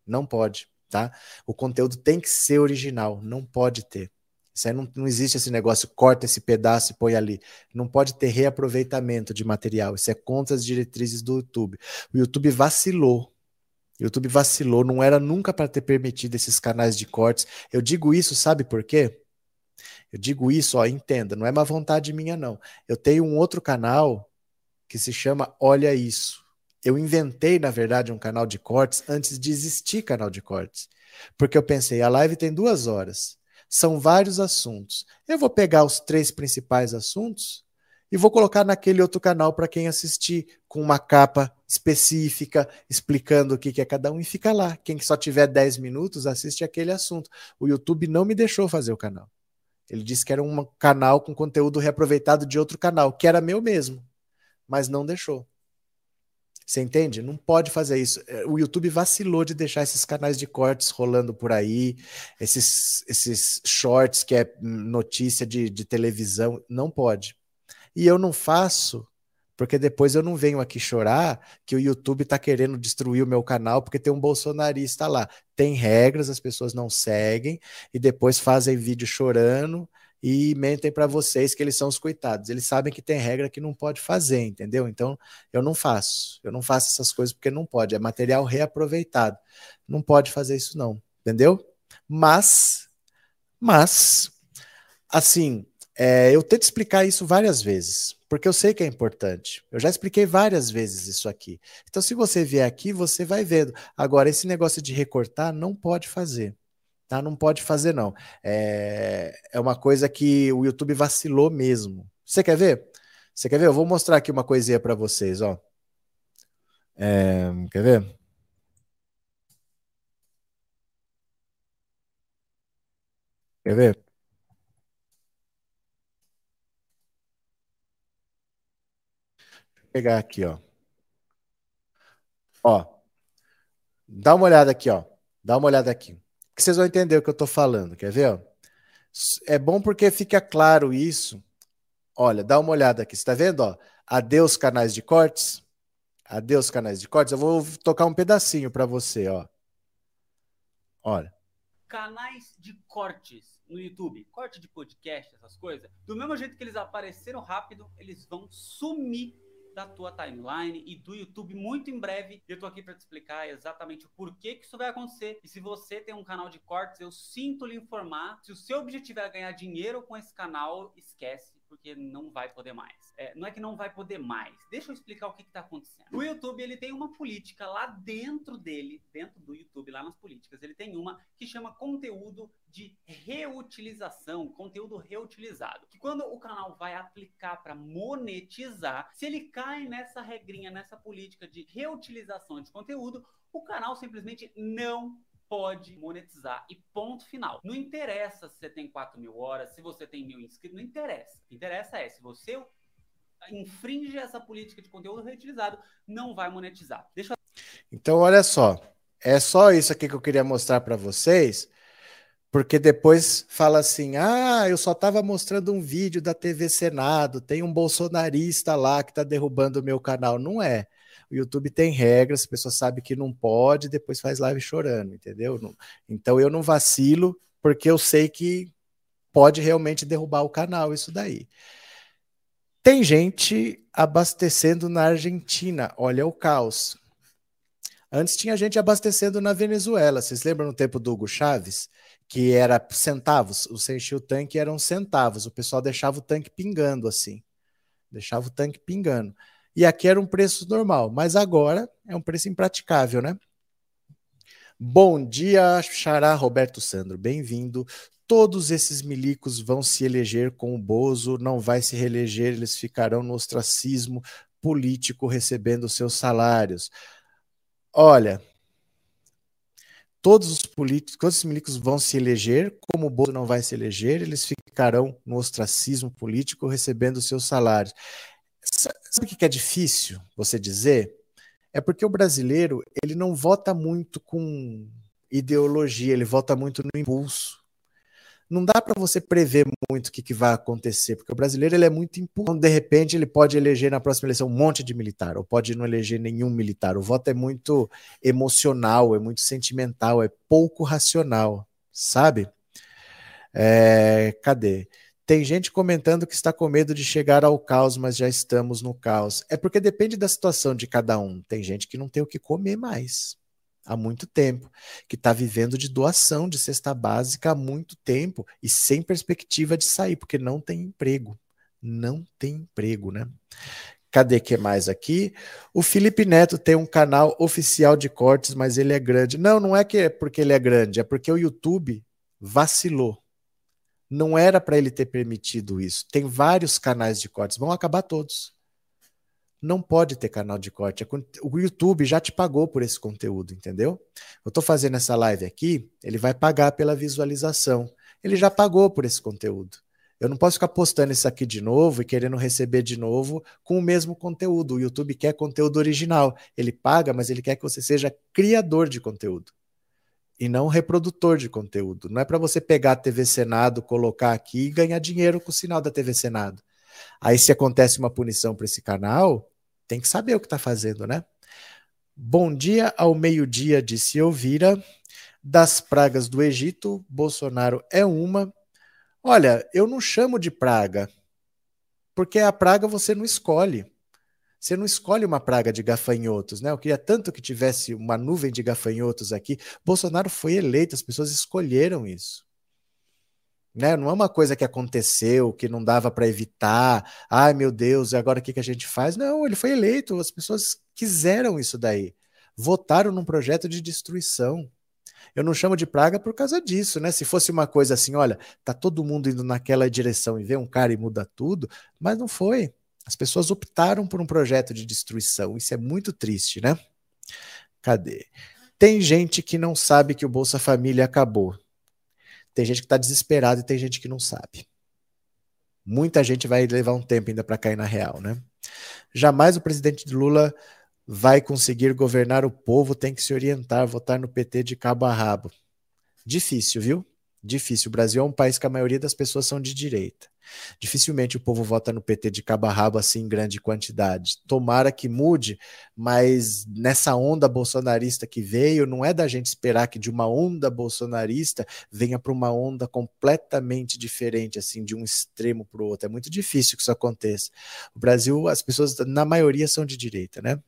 Não pode, tá? O conteúdo tem que ser original. Não pode ter. Isso aí não, não existe esse negócio, corta esse pedaço e põe ali. Não pode ter reaproveitamento de material. Isso é contra as diretrizes do YouTube. O YouTube vacilou. O YouTube vacilou, não era nunca para ter permitido esses canais de cortes. Eu digo isso, sabe por quê? Eu digo isso, ó, entenda, não é uma vontade minha, não. Eu tenho um outro canal que se chama Olha Isso. Eu inventei, na verdade, um canal de cortes antes de existir canal de cortes. Porque eu pensei, a live tem duas horas. São vários assuntos. Eu vou pegar os três principais assuntos e vou colocar naquele outro canal para quem assistir, com uma capa específica, explicando o que, é cada um, e fica lá. Quem só tiver 10 minutos, assiste aquele assunto. O YouTube não me deixou fazer o canal. Ele disse que era um canal com conteúdo reaproveitado de outro canal, que era meu mesmo, mas não deixou. Você entende? Não pode fazer isso. É, o YouTube vacilou de deixar esses canais de cortes rolando por aí, esses, esses shorts que é notícia de, de televisão. Não pode. E eu não faço porque depois eu não venho aqui chorar que o YouTube está querendo destruir o meu canal porque tem um bolsonarista lá. Tem regras, as pessoas não seguem e depois fazem vídeo chorando e mentem para vocês que eles são os coitados. Eles sabem que tem regra que não pode fazer, entendeu? Então eu não faço. Eu não faço essas coisas porque não pode. É material reaproveitado. Não pode fazer isso não, entendeu? Mas, mas, assim, é, eu tento explicar isso várias vezes, porque eu sei que é importante. Eu já expliquei várias vezes isso aqui. Então, se você vier aqui, você vai vendo. Agora, esse negócio de recortar não pode fazer. Tá? Não pode fazer, não. É, é uma coisa que o YouTube vacilou mesmo. Você quer ver? Você quer ver? Eu vou mostrar aqui uma coisinha para vocês, ó. É, quer ver? Quer ver? Pegar aqui, ó. Ó. Dá uma olhada aqui, ó. Dá uma olhada aqui. Que vocês vão entender o que eu estou falando. Quer ver? É bom porque fica claro isso. Olha, dá uma olhada aqui. Você está vendo? Ó? Adeus canais de cortes. Adeus canais de cortes. Eu vou tocar um pedacinho para você, ó. Olha. Canais de cortes no YouTube, corte de podcast, essas coisas. Do mesmo jeito que eles apareceram rápido, eles vão sumir da tua timeline e do YouTube muito em breve. Eu tô aqui para te explicar exatamente o porquê que isso vai acontecer. E se você tem um canal de cortes, eu sinto lhe informar. Se o seu objetivo é ganhar dinheiro com esse canal, esquece porque não vai poder mais. É, não é que não vai poder mais. Deixa eu explicar o que está acontecendo. O YouTube ele tem uma política lá dentro dele, dentro do YouTube, lá nas políticas, ele tem uma que chama conteúdo de reutilização, conteúdo reutilizado. Que quando o canal vai aplicar para monetizar, se ele cai nessa regrinha, nessa política de reutilização de conteúdo, o canal simplesmente não pode monetizar. E ponto final. Não interessa se você tem 4 mil horas, se você tem mil inscritos, não interessa. O que interessa é se você infringe essa política de conteúdo reutilizado, não vai monetizar. Deixa eu... Então, olha só. É só isso aqui que eu queria mostrar para vocês, porque depois fala assim: ah, eu só estava mostrando um vídeo da TV Senado, tem um bolsonarista lá que está derrubando o meu canal. Não é. O YouTube tem regras, a pessoa sabe que não pode, depois faz live chorando, entendeu? Então eu não vacilo, porque eu sei que pode realmente derrubar o canal, isso daí. Tem gente abastecendo na Argentina, olha o caos. Antes tinha gente abastecendo na Venezuela. Vocês lembram no tempo do Hugo Chaves? Que era centavos. Você enchia o tanque eram centavos. O pessoal deixava o tanque pingando assim. Deixava o tanque pingando. E aqui era um preço normal, mas agora é um preço impraticável, né? Bom dia, Xará Roberto Sandro, bem-vindo. Todos esses milicos vão se eleger com o Bozo, não vai se reeleger, eles ficarão no ostracismo político recebendo seus salários. Olha, todos os políticos, todos os milicos vão se eleger, como o Bozo não vai se eleger, eles ficarão no ostracismo político recebendo seus salários. Sabe o que é difícil você dizer? É porque o brasileiro ele não vota muito com ideologia, ele vota muito no impulso. Não dá para você prever muito o que, que, vai acontecer, porque o brasileiro ele é muito impulso. De repente, ele pode eleger na próxima eleição um monte de militar, ou pode não eleger nenhum militar. O voto é muito emocional, é muito sentimental, é pouco racional, sabe? É, cadê? Tem gente comentando que está com medo de chegar ao caos, mas já estamos no caos. É porque depende da situação de cada um. Tem gente que não tem o que comer mais há muito tempo, que está vivendo de doação de cesta básica há muito tempo e sem perspectiva de sair, porque não tem emprego. Não tem emprego, né? Cadê que mais aqui? O Felipe Neto tem um canal oficial de cortes, mas ele é grande. Não, não é que é porque ele é grande, é porque o YouTube vacilou. Não era para ele ter permitido isso. Tem vários canais de cortes, vão acabar todos. Não pode ter canal de corte. É o YouTube já te pagou por esse conteúdo, entendeu? Eu estou fazendo essa live aqui, ele vai pagar pela visualização. Ele já pagou por esse conteúdo. Eu não posso ficar postando isso aqui de novo e querendo receber de novo com o mesmo conteúdo. O YouTube quer conteúdo original. Ele paga, mas ele quer que você seja criador de conteúdo e não reprodutor de conteúdo. Não é para você pegar a TV Senado, colocar aqui e ganhar dinheiro com o sinal da TV Senado. Aí, se acontece uma punição para esse canal, tem que saber o que está fazendo, né? Bom dia ao meio-dia, disse Elvira. Das pragas do Egito, Bolsonaro é uma. Olha, eu não chamo de praga, porque a praga você não escolhe. Você não escolhe uma praga de gafanhotos, né? Eu queria tanto que tivesse uma nuvem de gafanhotos aqui. Bolsonaro foi eleito, as pessoas escolheram isso. Né? Não é uma coisa que aconteceu, que não dava para evitar. Ai, meu Deus, agora o que, que a gente faz? Não, ele foi eleito, as pessoas quiseram isso daí. Votaram num projeto de destruição. Eu não chamo de praga por causa disso, né? Se fosse uma coisa assim, olha, tá todo mundo indo naquela direção e vê um cara e muda tudo, mas não foi. As pessoas optaram por um projeto de destruição. Isso é muito triste, né? Cadê? Tem gente que não sabe que o Bolsa Família acabou. Tem gente que está desesperada e tem gente que não sabe. Muita gente vai levar um tempo ainda para cair na real, né? Jamais o presidente Lula vai conseguir governar o povo, tem que se orientar, votar no PT de cabo a rabo. Difícil, viu? Difícil. O Brasil é um país que a maioria das pessoas são de direita. Dificilmente o povo vota no PT de cabo a rabo assim em grande quantidade. Tomara que mude, mas nessa onda bolsonarista que veio, não é da gente esperar que de uma onda bolsonarista venha para uma onda completamente diferente, assim, de um extremo para o outro. É muito difícil que isso aconteça. O Brasil, as pessoas, na maioria, são de direita, né?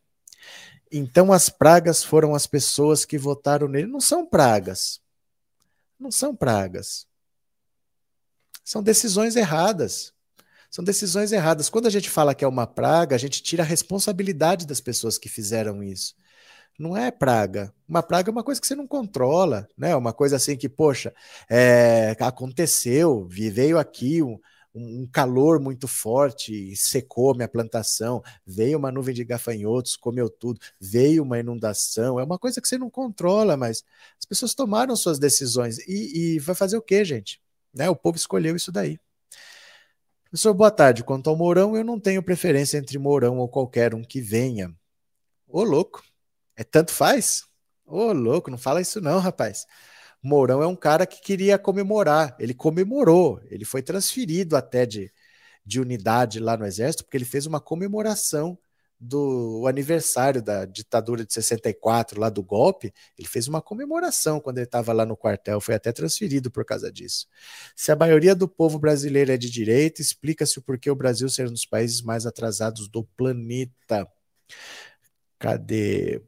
Então as pragas foram as pessoas que votaram nele. Não são pragas. Não são pragas. São decisões erradas. São decisões erradas. Quando a gente fala que é uma praga, a gente tira a responsabilidade das pessoas que fizeram isso. Não é praga. Uma praga é uma coisa que você não controla, né? Uma coisa assim que, poxa, é, aconteceu, veio aqui um, um calor muito forte, secou minha plantação, veio uma nuvem de gafanhotos, comeu tudo, veio uma inundação. É uma coisa que você não controla, mas as pessoas tomaram suas decisões. E, e vai fazer o quê, gente? Né? O povo escolheu isso daí. Professor, boa tarde. Quanto ao Mourão, eu não tenho preferência entre Mourão ou qualquer um que venha. Ô, louco. É tanto faz? Ô, louco, não fala isso não, rapaz. Mourão é um cara que queria comemorar. Ele comemorou. Ele foi transferido até de, de unidade lá no Exército, porque ele fez uma comemoração do aniversário da ditadura de 64, lá do golpe, ele fez uma comemoração quando ele estava lá no quartel, foi até transferido por causa disso. Se a maioria do povo brasileiro é de direita, explica-se o porquê o Brasil ser um dos países mais atrasados do planeta. Cadê?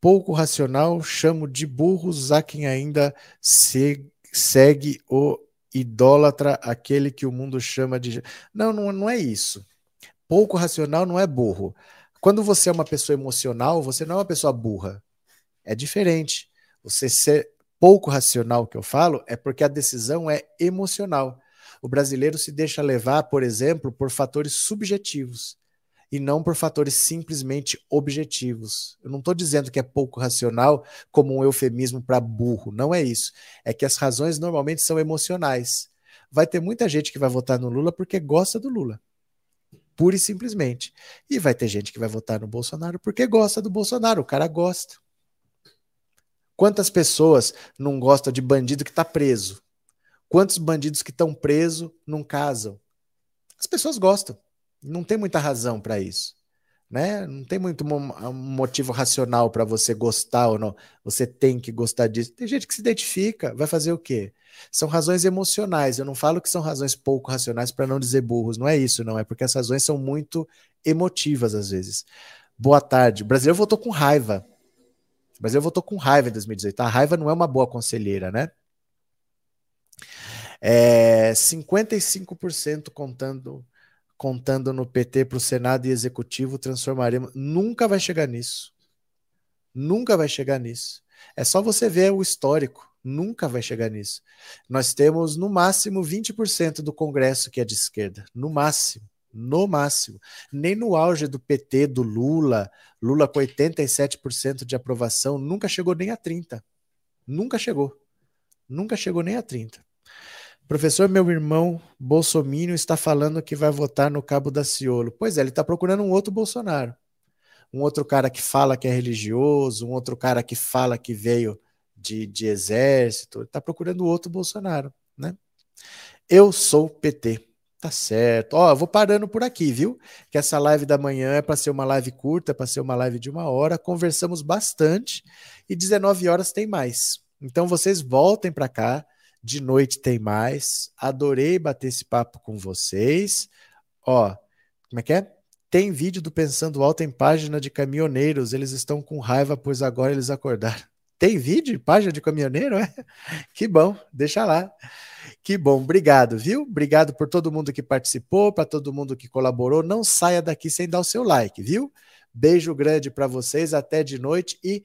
Pouco racional, chamo de burros a quem ainda se, segue o idólatra, aquele que o mundo chama de. Não, não, não é isso. Pouco racional não é burro. Quando você é uma pessoa emocional, você não é uma pessoa burra. É diferente. Você ser pouco racional, que eu falo, é porque a decisão é emocional. O brasileiro se deixa levar, por exemplo, por fatores subjetivos e não por fatores simplesmente objetivos. Eu não estou dizendo que é pouco racional como um eufemismo para burro, não é isso. É que as razões normalmente são emocionais. Vai ter muita gente que vai votar no Lula porque gosta do Lula pura e simplesmente. E vai ter gente que vai votar no Bolsonaro porque gosta do Bolsonaro, o cara gosta. Quantas pessoas não gostam de bandido que está preso? Quantos bandidos que estão presos não casam? As pessoas gostam. Não tem muita razão para isso né? Não tem muito motivo racional para você gostar ou não. Você tem que gostar disso. Tem gente que se identifica, vai fazer o quê? São razões emocionais. Eu não falo que são razões pouco racionais para não dizer burros. Não é isso, não. É porque as razões são muito emotivas às vezes. Boa tarde. O brasileiro votou com raiva. O brasileiro votou com raiva em 2018. A raiva não é uma boa conselheira, né? É, 55% contando contando no PT para o Senado e Executivo, transformaremos. Nunca vai chegar nisso. Nunca vai chegar nisso. É só você ver o histórico. Nunca vai chegar nisso. Nós temos no máximo 20% do Congresso que é de esquerda. No máximo. No máximo. Nem no auge do PT, do Lula, Lula com 87% de aprovação, nunca chegou nem a 30%. Nunca chegou. Nunca chegou nem a 30%. Professor, meu irmão Bolsonaro está falando que vai votar no Cabo da Ciolo. Pois é, ele está procurando um outro Bolsonaro. Um outro cara que fala que é religioso, um outro cara que fala que veio de, de exército. Ele está procurando outro Bolsonaro, né? Eu sou PT. Tá certo. Ó, vou parando por aqui, viu? Que essa live da manhã é para ser uma live curta, é para ser uma live de uma hora. Conversamos bastante e 19 horas tem mais. Então vocês voltem para cá de noite tem mais. Adorei bater esse papo com vocês. Ó, como é que é? Tem vídeo do Pensando Alto em página de caminhoneiros. Eles estão com raiva, pois agora eles acordaram. Tem vídeo? Página de caminhoneiro? É? Que bom, deixa lá. Que bom, obrigado, viu? Obrigado por todo mundo que participou, para todo mundo que colaborou. Não saia daqui sem dar o seu like, viu? Beijo grande para vocês, até de noite e